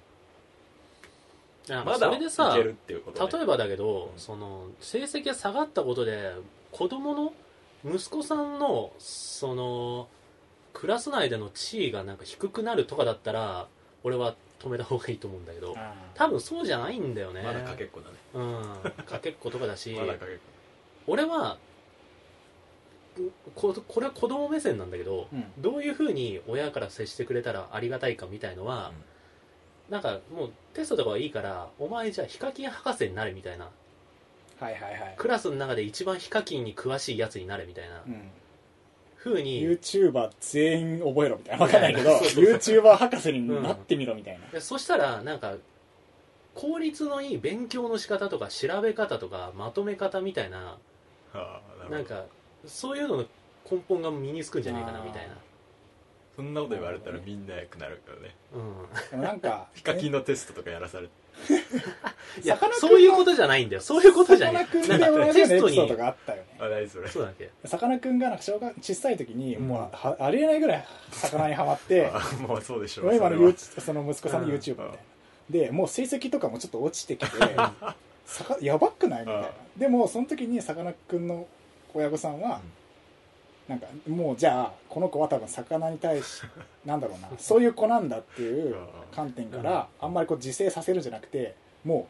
まだそれでさいけるっていうことね例えばだけど、うん。その成績が下がったことで子供の息子さんのそのクラス内での地位がなんか低くなるとかだったら俺は止めた方がいいと思うんだけど。多分そうじゃないんだよね。まだかけっこだね。うん。かけっことかだし。[laughs] まだかけっこ。俺はここれは子供目線なんだけど、うん。どういうふうに親から接してくれたらありがたいかみたいのは、なんかもうテストとかはいいからお前じゃあヒカキン博士になれみたいな。はいはいはい、クラスの中で一番ヒカキンに詳しいやつになれみたいな。うん、ふうに、YouTuber 全員覚えろみたいな。分かんないけど YouTuber 博士になってみろみたいな、でそしたらなんか効率のいい勉強の仕方とか調べ方とかまとめ方みたいなああななんかそういうのの根本が身につくんじゃないかなみたいな。そんなこと言われたらみんな良くなるからね。うん。でもなんか [laughs] ヒカキンのテストとかやらされて。いやさかなクンのそういうことじゃないんだよ。そういうことじゃない。さかなクンなんかテストにエピソードがあったよね。あ何それそうだっけ？さかなクンがなんか小学小さい時にうん。もうはありえないぐらい魚にはまって [laughs] あもうそうでしょう。今のその息子さんのうん。YouTube みたいな。でもう成績とかもちょっと落ちてきて [laughs] さかやばくない？みたいな。でもその時にさかなクンの親御さんはなんかもうじゃあこの子は多分魚に対し [laughs] なんだろうなそういう子なんだっていう観点からあんまりこう自制させるんじゃなくても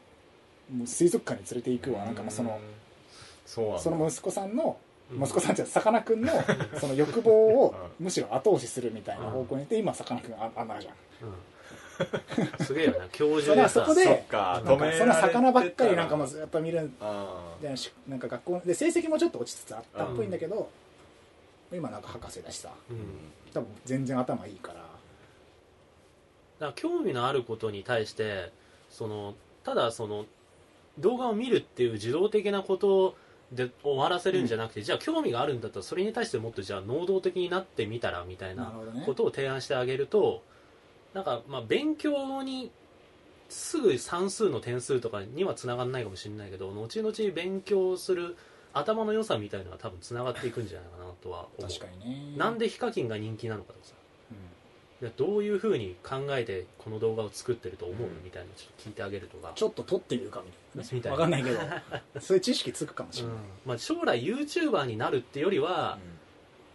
うもう水族館に連れて行くわ。なんかそのその息子さんのうん。息子さんじゃさかなクンの [laughs] その欲望をむしろ後押しするみたいな方向にいって今さかなクンああんなじゃん [laughs] すげえよな教授でさ。そこでそっかなんかその魚ばっかりなんかもうずっと見るあでしなんか学校で成績もちょっと落ちつつあったっぽいんだけど今なんか博士だしさ。うん。多分全然頭いいから。だから興味のあることに対してそのただその動画を見るっていう受動的なことで終わらせるんじゃなくて、じゃあ興味があるんだったらそれに対してもっとじゃあ能動的になってみたらみたいなことを提案してあげるとなんかまあ勉強にすぐ算数の点数とかにはつながらないかもしれないけど後々勉強する頭の良さみたいなのは多分つながっていくんじゃないかなとは思う。確かにね。なんでヒカキンが人気なのかとかさ。うん。どういうふうに考えてこの動画を作ってると思う、うん。みたいなのちょっと聞いてあげるとか、ちょっと撮ってみるかみたいな。な。わかんないけどそういう知識つくかもしうんれない。まあ、将来 YouTuber になるってよりは、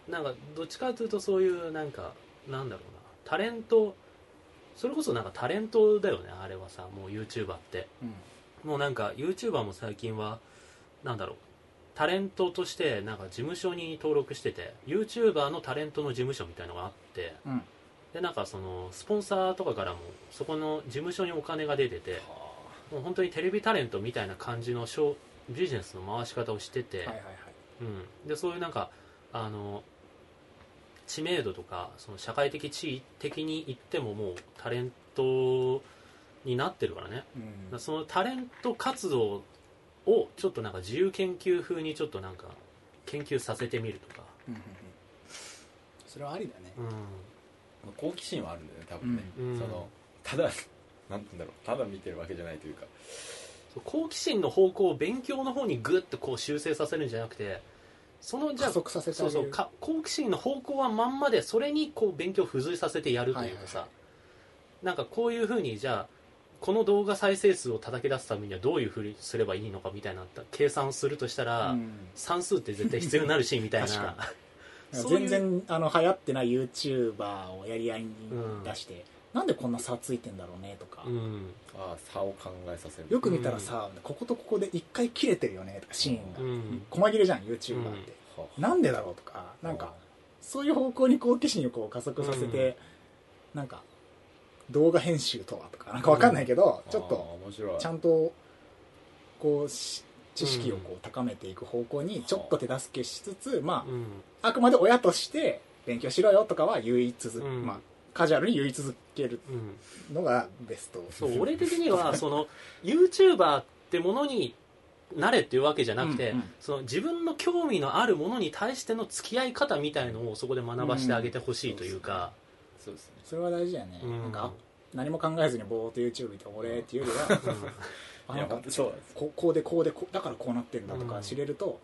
なんかどっちかというとそういうなんかなんだろうな。タレントそれこそなんかタレントだよねあれはさもう YouTuber って。うん。もうなんか YouTuber も最近はなんだろうタレントとしてなんか事務所に登録してて YouTuber のタレントの事務所みたいのがあってうん。でなんかそのスポンサーとかからもそこの事務所にお金が出ててもう本当にテレビタレントみたいな感じのショービジネスの回し方をしてて、はいはいはい。うん、でそういうなんかあの知名度とかその社会的地位的に言ってももうタレントになってるからね。うん。らそのタレント活動をちょっとなんか自由研究風にちょっとなんか研究させてみるとか、うんそれはありだね。う好奇心はあるんだよね多分ね、うん。うんそのただなんて言うんだろう。ただ見てるわけじゃないというか。好奇心の方向を勉強の方にグッとこう修正させるんじゃなくてそのじゃあ加速させてそうそう。か好奇心の方向はまんまでそれにこう勉強を付随させてやるというかさ、はいはいはなんかこういうふうにじゃあこの動画再生数を叩き出すためにはどういうふうにすればいいのかみたいな計算をするとしたら、うん。算数って絶対必要になるしみたい確な [laughs] 全然あの流行ってない YouTuber をやり合いに出して、なんでこんな差ついてんだろうねとか、うん。ああ差を考えさせる。よく見たらさ、こことここで一回切れてるよねとかシーンが、うん。細切れじゃん YouTuber って、はなんでだろうとか。なんかそういう方向に好奇心をこう加速させて、なんか動画編集とはとか。なんかわかんないけど、あちょっとあ面白い。ちゃんとこうし知識をこう高めていく方向にちょっと手助けしつつ、まうん。ああくまで親として勉強しろよとかは言い続、うん。まあカジュアルに言い続けるうんのがベスト。そう俺的には [laughs] その YouTuber ってものになれっていうわけじゃなくて、うんうん。その自分の興味のあるものに対しての付き合い方みたいのをそこで学ばせてあげてほしいというか、そうですね。それは大事だよね、うん。なんか何も考えずにぼーっと YouTube 見て俺っていうよりは [laughs] あなんかそうここうでこうでこうだからこうなってんだとかうん。知れると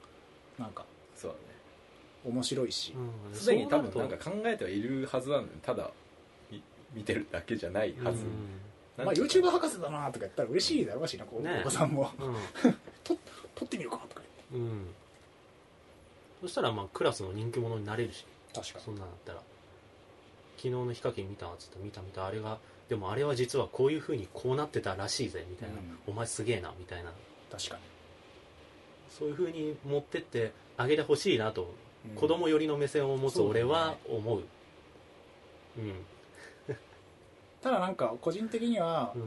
なんかそうだね。面白いし、うん。すでに多分なんか考えてはいるはずなんだよ。ただみ見てるだけじゃないはず、まあ、YouTuber 博士だなとか言ったら嬉しいだろうしなこう、ね。お子さんも。うん。撮ってみるかとかうん、うん。そしたらまあクラスの人気者になれるし。言って確かそんなんだったら。昨日のヒカキン見たっつって見た見たあれがでもあれは実はこういうふうにこうなってたらしいぜみたいな、お前すげえなみたいな。確かそういうふうに持ってってあげてほしいなと、に、うん。子供寄りの目線を持つ俺は思う。うんただなんか個人的にはうん。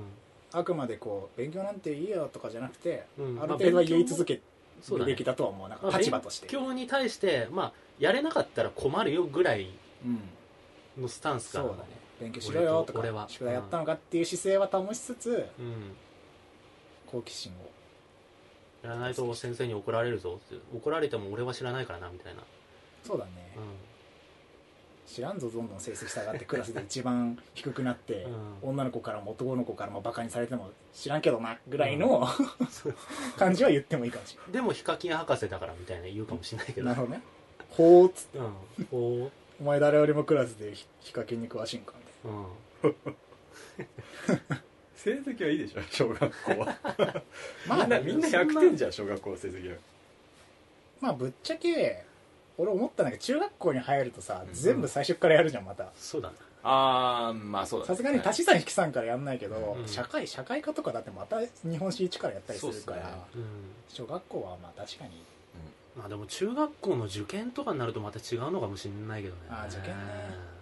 あくまでこう勉強なんていいよとかじゃなくて、うん。ある程度は言い続けるべきだとは思う。なんかまあ立場として、勉強に対してまあやれなかったら困るよぐらいうん、のスタンスか。らそうだね。勉強しろよとか宿題やったのかっていう姿勢は保ちつつうん。好奇心を。やらないと先生に怒られるぞって。怒られても俺は知らないからなみたいな、そうだね、う知らんぞどんどん成績下がってクラスで一番低くなって、う女の子からも男の子からもバカにされても知らんけどなぐらいの、[laughs] 感じは言ってもいいかもしん、でもヒカキン博士だからみたいな言うかもしれないけど。れないなるほどね。ほうっつって。うんこお前誰よりもクラスでヒヒカキンに詳しいんかみたいううん。[laughs] 成績はいいでしょ小学校は。な [laughs] まあみんなみんな100点じゃん小学校の成績は。まあぶっちゃけ俺思ったんだけど中学校に入るとさうん。全部最初からやるじゃんまた。そうだな。ああまあそうさすがに足し算引き算からやんないけど、うん。社会社会科とかだってまた日本史一からやったりするから、そうっすね。うん小学校はまあ確かに。まあでも中学校の受験とかになるとまた違うのかもしれないけどね。あー受験ね。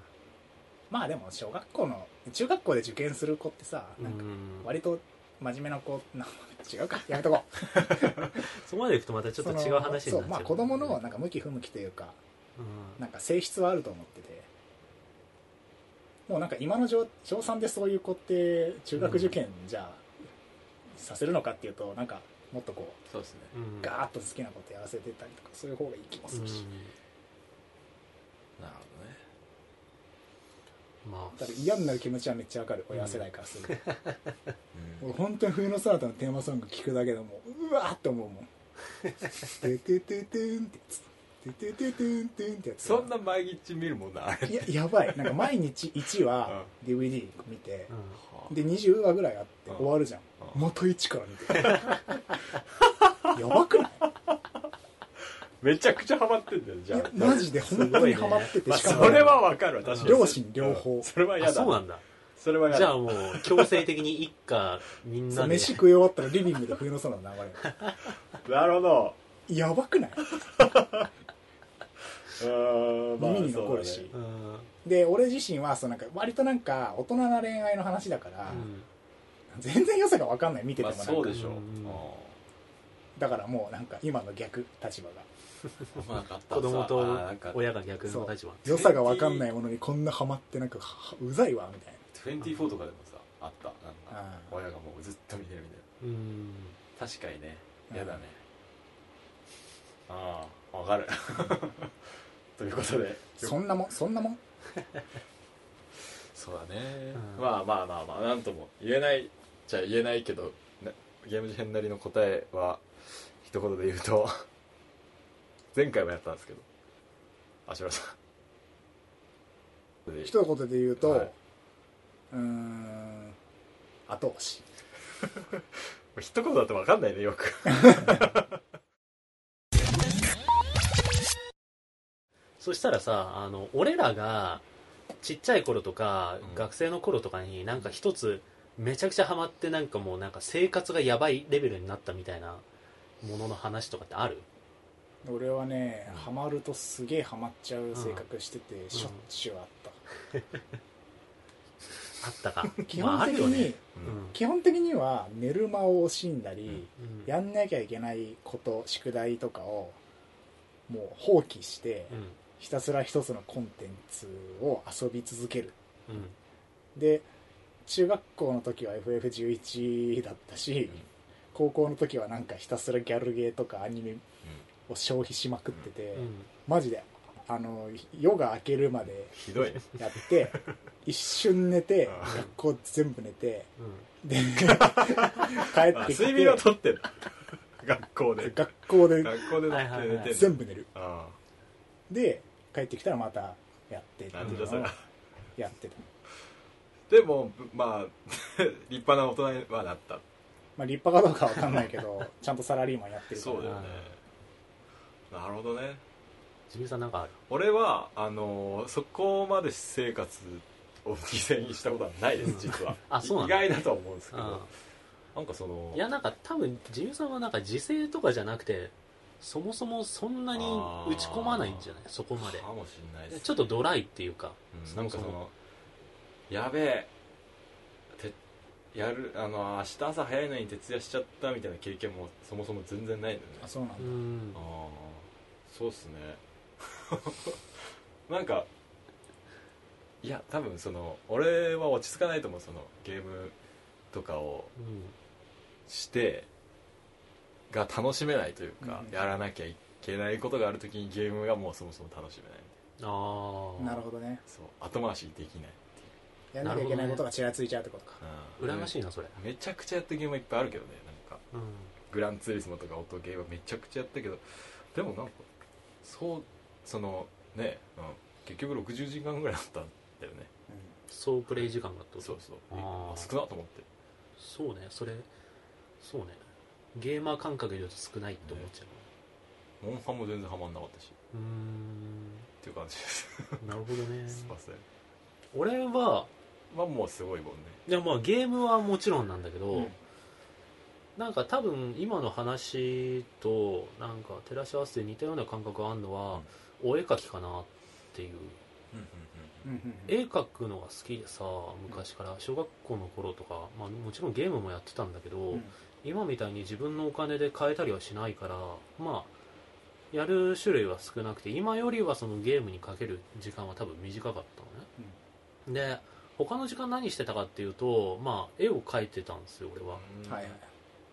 まあでも小学校の中学校で受験する子ってさうなんかん。割と真面目な子な [laughs] 違うか。やめとこう。[laughs] そこまでいくとまたちょっと違う話になっちゃう。そうまあ子供のなんか向き不向きというかうん。なんか性質はあると思ってて。もうなんか今の小小3でそういう子って中学受験じゃあさせるのかっていうとなんかもっとこそうですね。うん。うガーッと好きなことやらせてたりとかそういう方がいい気もするし、なるほど。ねうんまあ。だから嫌になる気持ちはめっちゃわかる。親世代からする、[laughs] うん。俺本当に冬のソナタのテーマソング聞くだけでもううわーって思うもん「ててててん」ってやつ「ててててんてん」ってやつ。そんな毎日見るもんなあれいややばい。なんか毎日1話 DVD 見てうん。で20話ぐらいあってうん。終わるじゃん。うん。元1から見て。やばくない？めちゃくちゃハマってんだよじゃあ。マジで本当にハマっててまあしかも。それはわかるわ確かに。両親両方。うん。それは嫌あだそうなんだ。それは嫌だ。じゃあもう強制的に一家みんそうなで飯食い終わったらリビングで冬のソナタ流れる。[laughs] なるほど。やばくない？[laughs] うん耳に残るし、そううん。で俺自身はそうなんか割となんか大人な恋愛の話だから、うん。全然良さが分かんない見ててもなんか、まあそうでしょう。ん。だからもうなんか今の逆立場が。うんまあ子供と親が逆の立場良さが分かんないものにこんなハマってなんかうざいわみたいな24とかでもさあったなんか親がもうずっと見てるみたいうんな確かにね嫌だねああわかるということでそんなもんそんなもんそうだね、うんまあまあまあまあなんとも言えないじゃ言えないけどゲーム事変なりの答えは一言で言うと前回もやったんですけど。芦原さんで一言で言うと、はい。うーん後押し。[laughs] 一言だと分かんないねよく。[laughs] そしたらさあの俺らがちっちゃい頃とか、うん。学生の頃とかになんか一つめちゃくちゃハマってなんかもうなんか生活がやばいレベルになったみたいなものの話とかってある？俺はね、うん。ハマるとすげえハマっちゃう性格してて、しょっちゅうあった、[laughs] あったか。基まあ本的に、ね。うん。基本的には寝る間を惜しんだり、うん。うん。やんなきゃいけないこと宿題とかをもう放棄して、うん。ひたすら一つのコンテンツを遊び続ける。うん。で中学校の時は FF11 だったし、高校の時はなんかひたすらギャルゲーとかアニメを消費しまくってて、うん。マジで。あの夜が明けるまでひどいね。やって [laughs] 一瞬寝て学校全部寝てうん。で [laughs] 帰ってきあ睡眠をてとって学校で。学校で。学校ではいはいはい。寝て全部寝る。あで帰ってきたらまたやってってあいうのをやってた、でもまあ [laughs] 立派な大人にはなった。まあ、立派かどうかわかんないけどちゃんとサラリーマンやってるから。そうだよねなるほどね。ジミーさんなんかある？俺はあのーそこまで私生活を犠牲にしたことはないです実は。[laughs] あそうなんだ。意外だとは思うんですけうどなんかそのんいやなんか多分ジミーさんはなんか時勢とかじゃなくてそもそもそんなに打ち込まないんじゃない？そこまで。かもしれないですちょっとドライっていうか。うん。なんかそのやべえてやるあの明日朝早いのに徹夜しちゃったみたいな経験もそもそも全然ないんだよね。あそうなんだ、うん。ああそうっすね。[laughs] なんかいや多分その俺は落ち着かないと思うそのゲームとかをうんしてが楽しめないというか、うん。やらなきゃいけないことがある時にゲームがもうそもそも楽しめない。ああなるほどね。そう後回しできないっていう。やんなきゃいけないことがちらついちゃうってことか、うん。羨ましいなそれ。めちゃくちゃやったゲームはいっぱいあるけどねなんか。うん。グランツーリスモとか音ゲーはめちゃくちゃやったけどでもなんかそうそのね、うん、結局60時間ぐらいだったんだよね。総プレイ時間がってこと？そうそう。あー。少なと思って。そうねそれそうね。ゲーマー感覚で言うと少ないって思っちゃモンハンも全然ハマんなかったし。ううーん。っていう感じです。[laughs] なるほどね。[laughs] すいません。俺はまあもうすごいもんね。いやまあゲームはもちろんなんだけど、うんなんか多分今の話となんか照らし合わせて似たような感覚があるのは、お絵描きかなっていう。うんうんうん絵描くのが好きでさ昔から。小学校の頃とか、まあ、もちろんゲームもやってたんだけど、うん。今みたいに自分のお金で買えたりはしないからまあやる種類は少なくて今よりはそのゲームにかける時間は多分短かったのね、で他の時間何してたかっていうとまあ絵を描いてたんですよ俺は、うん。はいはい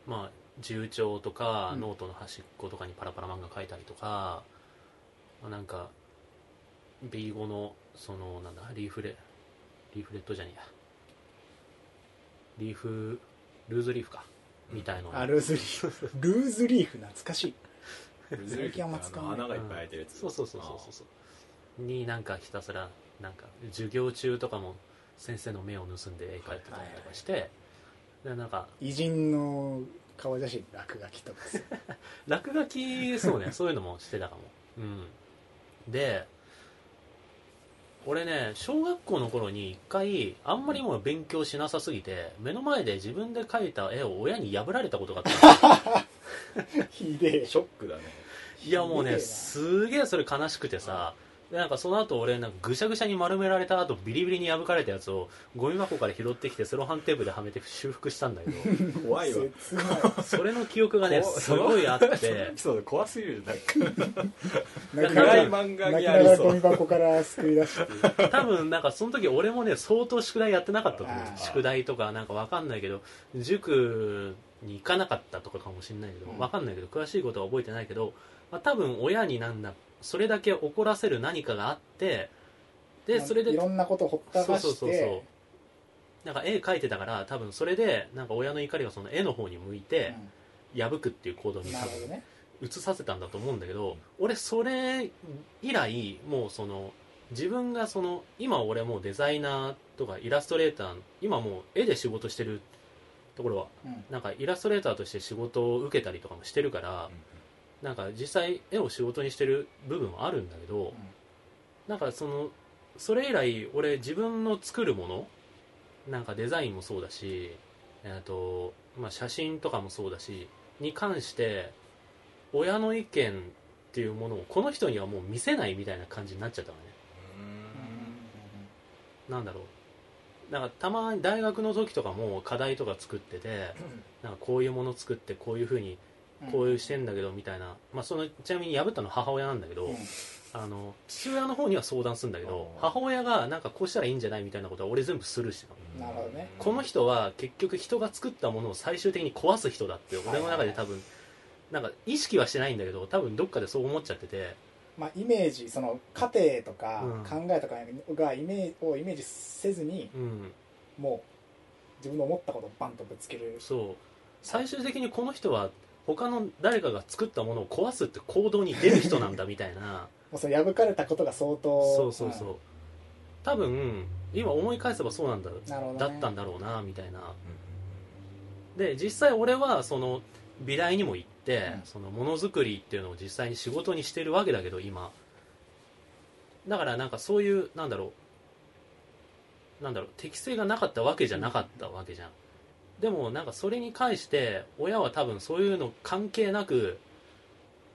まあ自由帳とか、うん。ノートの端っことかにパラパラ漫画描いたりとか、まあ、なんか B5 のそのなんだリーフレリーフレットじゃねえや。リーフルーズリーフか。みたいのを。あルーズリーフ。ルーズリーフ懐かしい。最近あんま使わない穴がいっぱい開いてるやつ。そうそうそうそうそうそう。になんかひたすらなんか授業中とかも先生の目を盗んで絵描いてたりとかして、でなんか偉人の顔写真落書きとかさ。[laughs] 落書きそうね。[laughs] そういうのもしてたかも。うん。で俺ね小学校の頃に一回あんまりもう勉強しなさすぎて目の前で自分で描いた絵を親に破られたことがあった [laughs] ひでえ。ショックだね。いやもうねすげえそれ悲しくてさでなんかその後俺なんかぐしゃぐしゃに丸められた後ビリビリに破かれたやつをゴミ箱から拾ってきてセロハンテープではめて修復したんだけど [laughs] 怖いわ。それの記憶がねこすごいあって。そのエピソード怖すぎるなんか。いら漫画に泣きながらありそう。ゴミ箱から救い出して。多分なんかその時俺もね相当宿題やってなかったと思う。宿題とかなんかわかんないけど塾に行かなかったとかかもしれないけどうんわかんないけど詳しいことは覚えてないけど、まあ、多分親になんだそれだけ怒らせる何かがあってでそれでいろんなことをほったらかしそうそうそうそう。てなんか絵描いてたから多分それでなんか親の怒りがその絵の方に向いて破くっていう行動うんに多分なるほどね。移させたんだと思うんだけど俺それ以来もうその自分がその今俺もうデザイナーとかイラストレーター今もう絵で仕事してるところはうん。なんかイラストレーターとして仕事を受けたりとかもしてるからなんか実際絵を仕事にしてる部分はあるんだけどなんかそのそれ以来俺自分の作るものなんかデザインもそうだし、えーとまあ、写真とかもそうだしに関して親の意見っていうものをこの人にはもう見せないみたいな感じになっちゃったのね。なんだろう。なんかたまに大学の時とかも課題とか作ってて [laughs] なんかこういうもの作ってこういうふうにこういうしてんだけどみたいな、まあ、そのちなみに破ったのは母親なんだけど、うん。あの父親の方には相談するんだけど母親がなんかこうしたらいいんじゃないみたいなことは俺全部スルーしてたの。なるほどね。この人は結局人が作ったものを最終的に壊す人だって俺の中で多分なんか意識はしてないんだけど多分どっかでそう思っちゃってて。まあ、イメージその家庭とかうん。考えとかがイメージをイメージせずにうん。もう自分の思ったことをバンとぶつける。そう。最終的にこの人は他の誰かが作ったものを壊すって行動に出る人なんだみたいな。[laughs] もうその破かれたことが相当。そうそうそう、多分今思い返せばそうなんだ。なるほどね。だったんだろうなみたいな。で実際俺はその美大にも行って、うん。そのものづくりっていうのを実際に仕事にしてるわけだけど今。だからなんかそういうなんだろう。なんだろう。適性がなかったわけじゃなかったわけじゃん、でもなんかそれに関して親は多分そういうの関係なく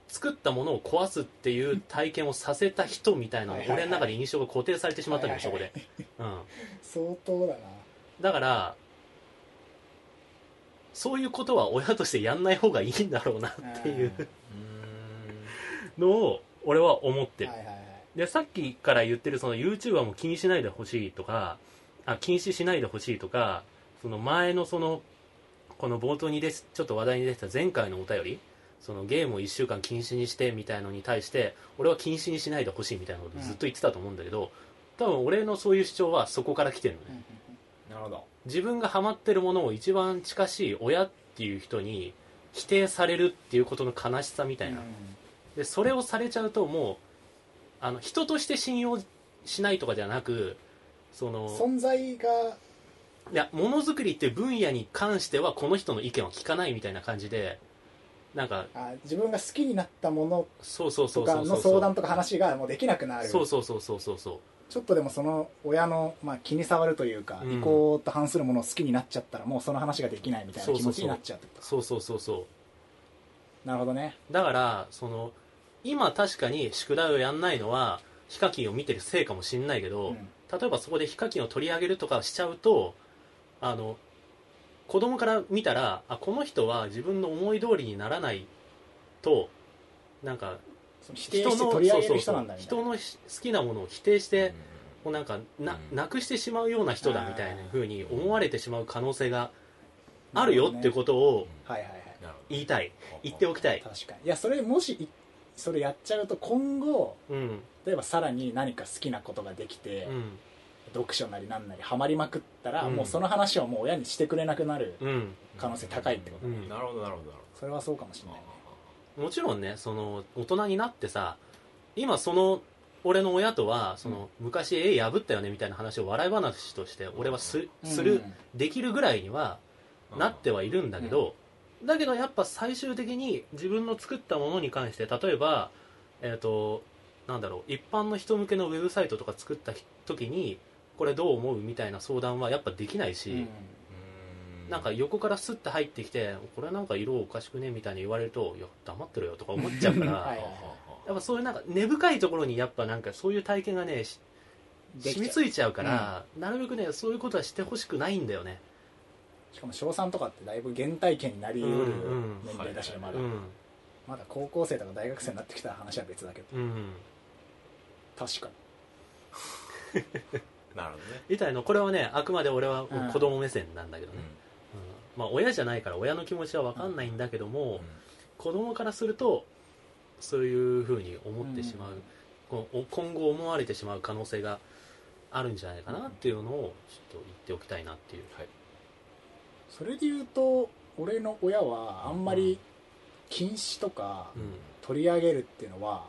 作ったものを壊すっていう体験をさせた人みたいな俺の中で印象が固定されてしまったのよそこはいで、うん、相当だな。だからそういうことは親としてやんない方がいいんだろうなっていう [laughs] のを俺は思ってる。でさっきから言ってるその YouTuber も気にしないでほしいとかあ禁止しないでほしいとかその前のそのこの冒頭にですちょっと話題に出てた前回のお便りそのゲームを1週間禁止にしてみたいのに対して俺は禁止にしないでほしいみたいなことずっと言ってたと思うんだけど、多分俺のそういう主張はそこから来てるのね、なるほど。自分がハマってるものを一番近しい親っていう人に否定されるっていうことの悲しさみたいな、でそれをされちゃうともうあの人として信用しないとかじゃなくそうんの存在がいやものづくりっていう分野に関してはこの人の意見は聞かないみたいな感じでなんかあ自分が好きになったものそうそうそとかうそう。そうの相談とか話がもうできなくなる。そうそうそうそうそうそう。ちょっとでもその親の、まあ、気に障るというか、うん。意向と反するものを好きになっちゃったらもうその話ができないみたいな気持ちになっちゃうってこと。そうそうそうそう。なるほどね。だからその今確かに宿題をやんないのはヒカキンを見てるせいかもしんないけど、うん。例えばそこでヒカキンを取り上げるとかしちゃうとあの子供から見たらあこの人は自分の思い通りにならないとなんかその否定して取り上げる人のし好きなものを否定して、もうなんかな,、うん。なくしてしまうような人だみたいなあー。風に思われてしまう可能性があるよってことをはいはいはい。なるほど。言いたい言っておきたい、確かに。いやそれもしいそれやっちゃうと今後うん。例えばさらに何か好きなことができて、うん読書なりなんなりハマりまくったら、うん。もうその話をもう親にしてくれなくなるうん。可能性高いってこと、うん。なるほどなるほど。なるそれはそうかもしれないね。もちろんねその大人になってさ今その俺の親とはその、昔絵破ったよねみたいな話を笑い話として俺はすする、できるぐらいにはなってはいるんだけど、だけどやっぱ最終的に自分の作ったものに関して例えばえっ、となんだろう一般の人向けのウェブサイトとか作った時にこれどう思うみたいな相談はやっぱできないし、なんか横からスッて入ってきてこれなんか色おかしくねみたいに言われるといや黙ってろよとか思っちゃうから、はいやっぱそういうなんか根深いところにやっぱなんかそういう体験がね染みついちゃうから、なるべくねそういうことはしてほしくないんだよね。しかも小3とかってだいぶ原体験になりうるうんうん。年齢だしねまだ。うん。まだ高校生とか大学生になってきたら話は別だけど。うん。確か [laughs] なるほどね。みたいなこれはねあくまで俺はうん。子供目線なんだけどね、うん。まあ親じゃないから親の気持ちは分かんないんだけども、子供からするとそういうふうに思ってしまう、こう今後思われてしまう可能性があるんじゃないかなっていうのをちょっと言っておきたいなっていう、はい。それで言うと俺の親はあんまり禁止とかうん。取り上げるっていうのは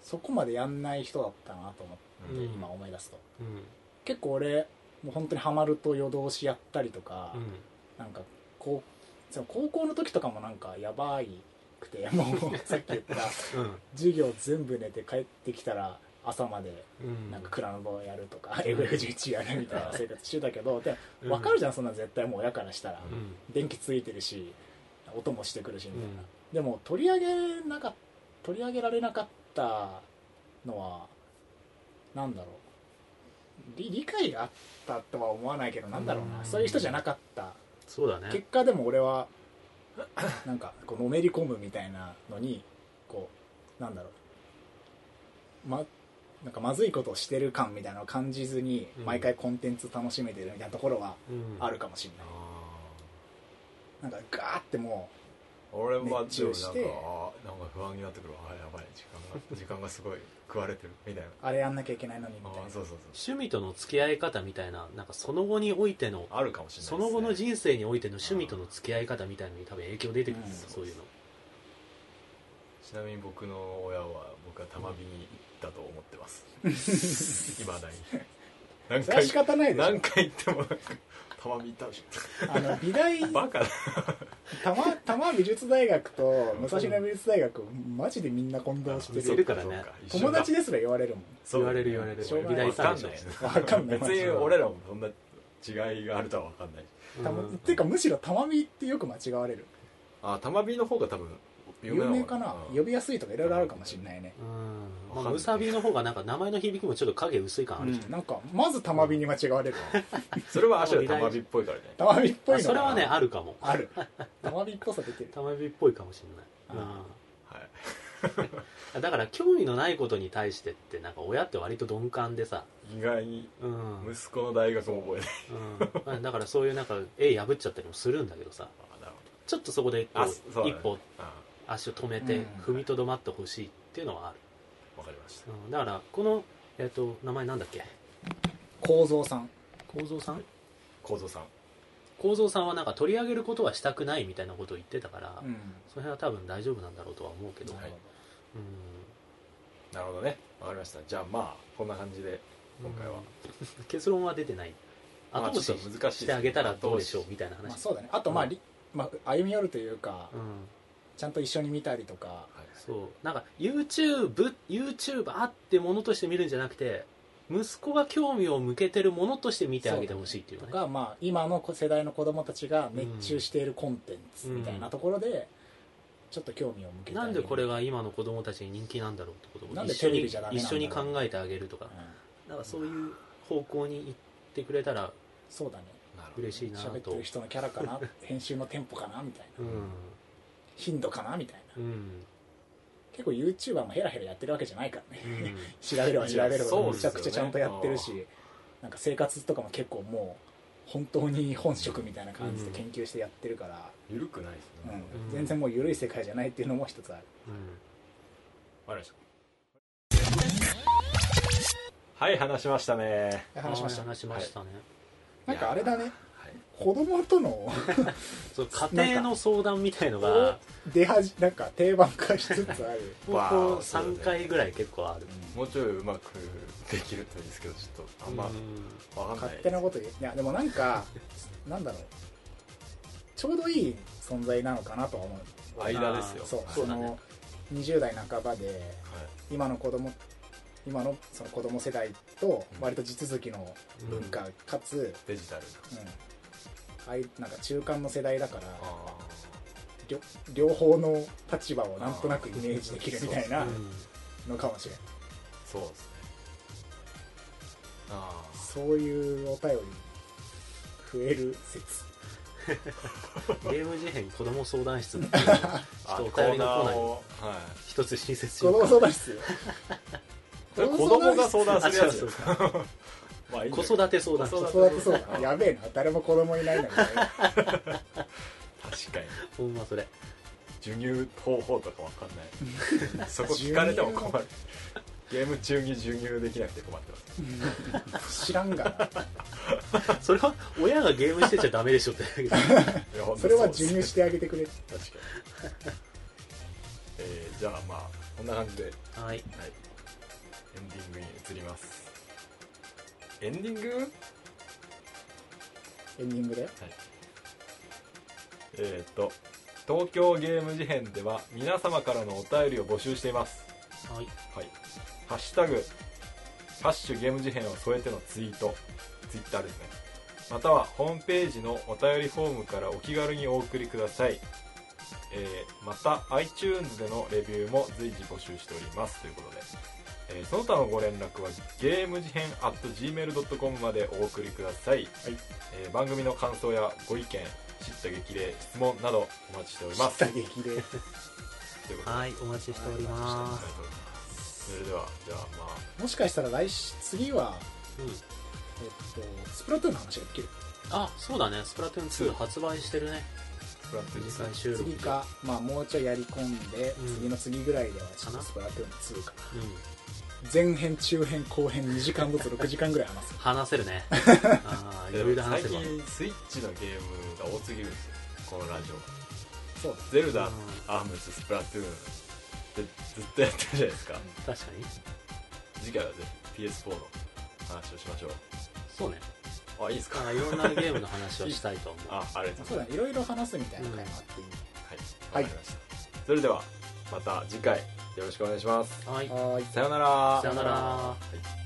そこまでやんない人だったなと思って、うん。今思い出すと。うん。結構俺もう本当にハマると夜通しやったりとか、うん。なんかこうその高校の時とかもなんかやばいくて [laughs] もうさっき言った授業全部寝て帰ってきたら朝までうん。なんかクラブをやるとか、FF11 やるみたいな生活してたけどでうん。分かるじゃんそんな絶対もう親からしたら、うん。電気ついてるし音もしてくるしみたいな、うん。でも取り上げなか取り上げられなかったのはなんだろう。理理解があったとは思わないけどなんだろうな、うん。そういう人じゃなかった。そうだね。結果でも俺は [coughs] なんかこうのめり込むみたいなのにこうなんだろう。まなんかまずいことをしてる感みたいなのを感じずにうん。毎回コンテンツ楽しめてるみたいなところはうん。あるかもしれない、なんかガーっても俺は熱中して。なんか不安になってくる。わあやばい。時間が時間がすごい食われてるみたいな。うあれやんなきゃいけないのにみあたいな。ーそうそう趣味との付き合い方みたいななんかその後においてのそうあるかもしれないその後の人生においての趣味との付き合い方みたいなのに多分影響出てくるんですよ、うん。そういうの。ちなみに僕の親は僕は玉火に行ったと思ってます。[laughs] いまだに。[laughs] 何回それは仕方ないでしょ。何回行っても玉火行ったでしあの美大ょバカだ。多摩多摩美術大学と武蔵野美術大学マジでみんな混同してる。るからね。友達ですら言われるもん。言われる言われる。美大わかんない。さんでしょ。わかんない。別に俺らもそんな違いがあるとは分かんない。っていうかむしろ玉美ってよく間違われる。あ玉火の方が多分有有名名かな？うん。呼びやすいとかいろいろあるかもしれないね、うん。まあ、ムサビの方がなんか名前の響きもちょっと影薄い感あるじゃん、なんかまず玉美に間違われる。[laughs] それは足で玉火っぽいからね。玉美っぽいのそれはねあるかも。ある。玉美っぽさ出てる。玉火っぽいかもしれない、はいうん、[laughs] だから興味のないことに対してってなんか親って割と鈍感でさ、意外にうん。息子の大学も覚えない。うん、だからそういうなんか絵破っちゃったりもするんだけどさ。[laughs] ちょっとそこでこ一歩足を止めてうん。踏みとどまってほしいっていうのはある、わかりました。うん、だからこの、えっと名前なんだっけ？構造さん。構造さん？構造さん。構造さんはなんか取り上げることはしたくないみたいなことを言ってたから、うん。その辺は多分大丈夫なんだろうとは思うけど、はい。うん。なるほどね。わかりました。じゃあまあこんな感じで今回は。うん。結論は出てない。まあ後押しちょっと難しいしてあげたらどうでしょうみたいな話、まあそうだね。あとまあ、うん。りまあ、歩み寄るというか、うんちゃんと一緒に見たりとか。はいそう。なんか YouTube YouTuber ってものとして見るんじゃなくて息子が興味を向けてるものとして見てあげてほしいっていうね。とか、まあ、今の世代の子供たちが熱中しているコンテンツみたいなところで、ちょっと興味を向けてなんでこれが今の子供たちに人気なんだろうってことをなんで一緒にテレビじゃ一緒に考えてあげるとか。うん。なんかそういう方向に行ってくれたらそうだね。嬉しいな喋ってとる人のキャラかな？編集のテンポかな？みたいな。うん頻度かなみたいな。うん。結構 YouTuber もヘラヘラやってるわけじゃないからね、うん。調べれば調べればめちゃくちゃちゃんとやってるし、なんか生活とかも結構もう本当に本職みたいな感じで研究してやってるから、緩くないですね、うん。全然もう緩い世界じゃないっていうのも一つある。うん。かりました。はい話しましたね。話しました。話しましたね、なんかあれだね。はい子供との [laughs] そう家庭の相談みたいのをが出始なんか定番化しつつある。[laughs] ここわあそうだね3回ぐらい結構ある。もうちょいうまくできるといいですけどちょっとあんまうん。わかんない勝手なこと言う。いやでもなんかなんだろう。ちょうどいい存在なのかなとは思う。間ですよ。そう。はいその20代半ばではい。今の子供今のその子供世代と割と地続きの文化かつ、デジタルうんあいなんか中間の世代だからあ両両方の立場をなんとなくイメージできるみたいなうんのかもしれないーそうですね。ああそういうお便り増える説。[laughs] ゲーム事変子供相談室っていうあちょっとお便りの？コーナーを。はい。一つ新設し子よう [laughs] 供相談室？子供が相談するやつまあいいんだ子けど。育て相談室子子育て相談。やべえな。誰も子供いないのにね。確かに。ほんまそれ。授乳方法とかわかんない。そこ聞かれても困る。ゲーム中に授乳できなくて困ってます。知らんがな。それは親がゲームしてちゃダメでしょっていや本当それはうです。授乳してあげてくれ。確かに。えー、じゃあまあこんな感じで、はい、はい。エンディングに移りますエンディング？エンディングで？えー、と東京ゲーム事変では皆様からのお便りを募集しています。はい。はい。ハッシュタグハッシュゲーム事変を添えてのツイート。ツイッターですね。またはホームページのお便りフォームからお気軽にお送りください、えーまた iTunes でのレビューも随時募集しております。ということで、えーその他のご連絡はゲーム事変 at gmail.com までお送りください、えー番組の感想やご意見知った激励質問などお待ちしております。打撃でということで。はいお待ちしております。それではじゃあまあ。もしかしたら来週次は、うん。えっと、スプラトゥーンの話ができる。あそうだね。スプラトゥーン2発売してるね。フランス実際収録次か、まあ、もうちょいやり込んで、うん。次の次ぐらいではちょっかな。とスプラトゥーン2かな。うん前編中編後編2時間ずつ6時間ぐらい話す。話せるね。[laughs] ああ余裕で話最せるわ。近スイッチのゲームが多すぎるんですよ。このラジオ。そう。だゼルダ、うん。アームススプラトゥーンってずっとやってるじゃないですか。確かに。次回はぜひ PS4 の話をしましょう。そうね。あいいですか？あいろんなゲームの話をしたいと思う。[laughs] あありがとうございます。そうだね。いろいろ話すみたいな回もあっていい、はい。わかりました、それではまた次回よろしくお願いします。はい。はーいさようなら。さようなら。はい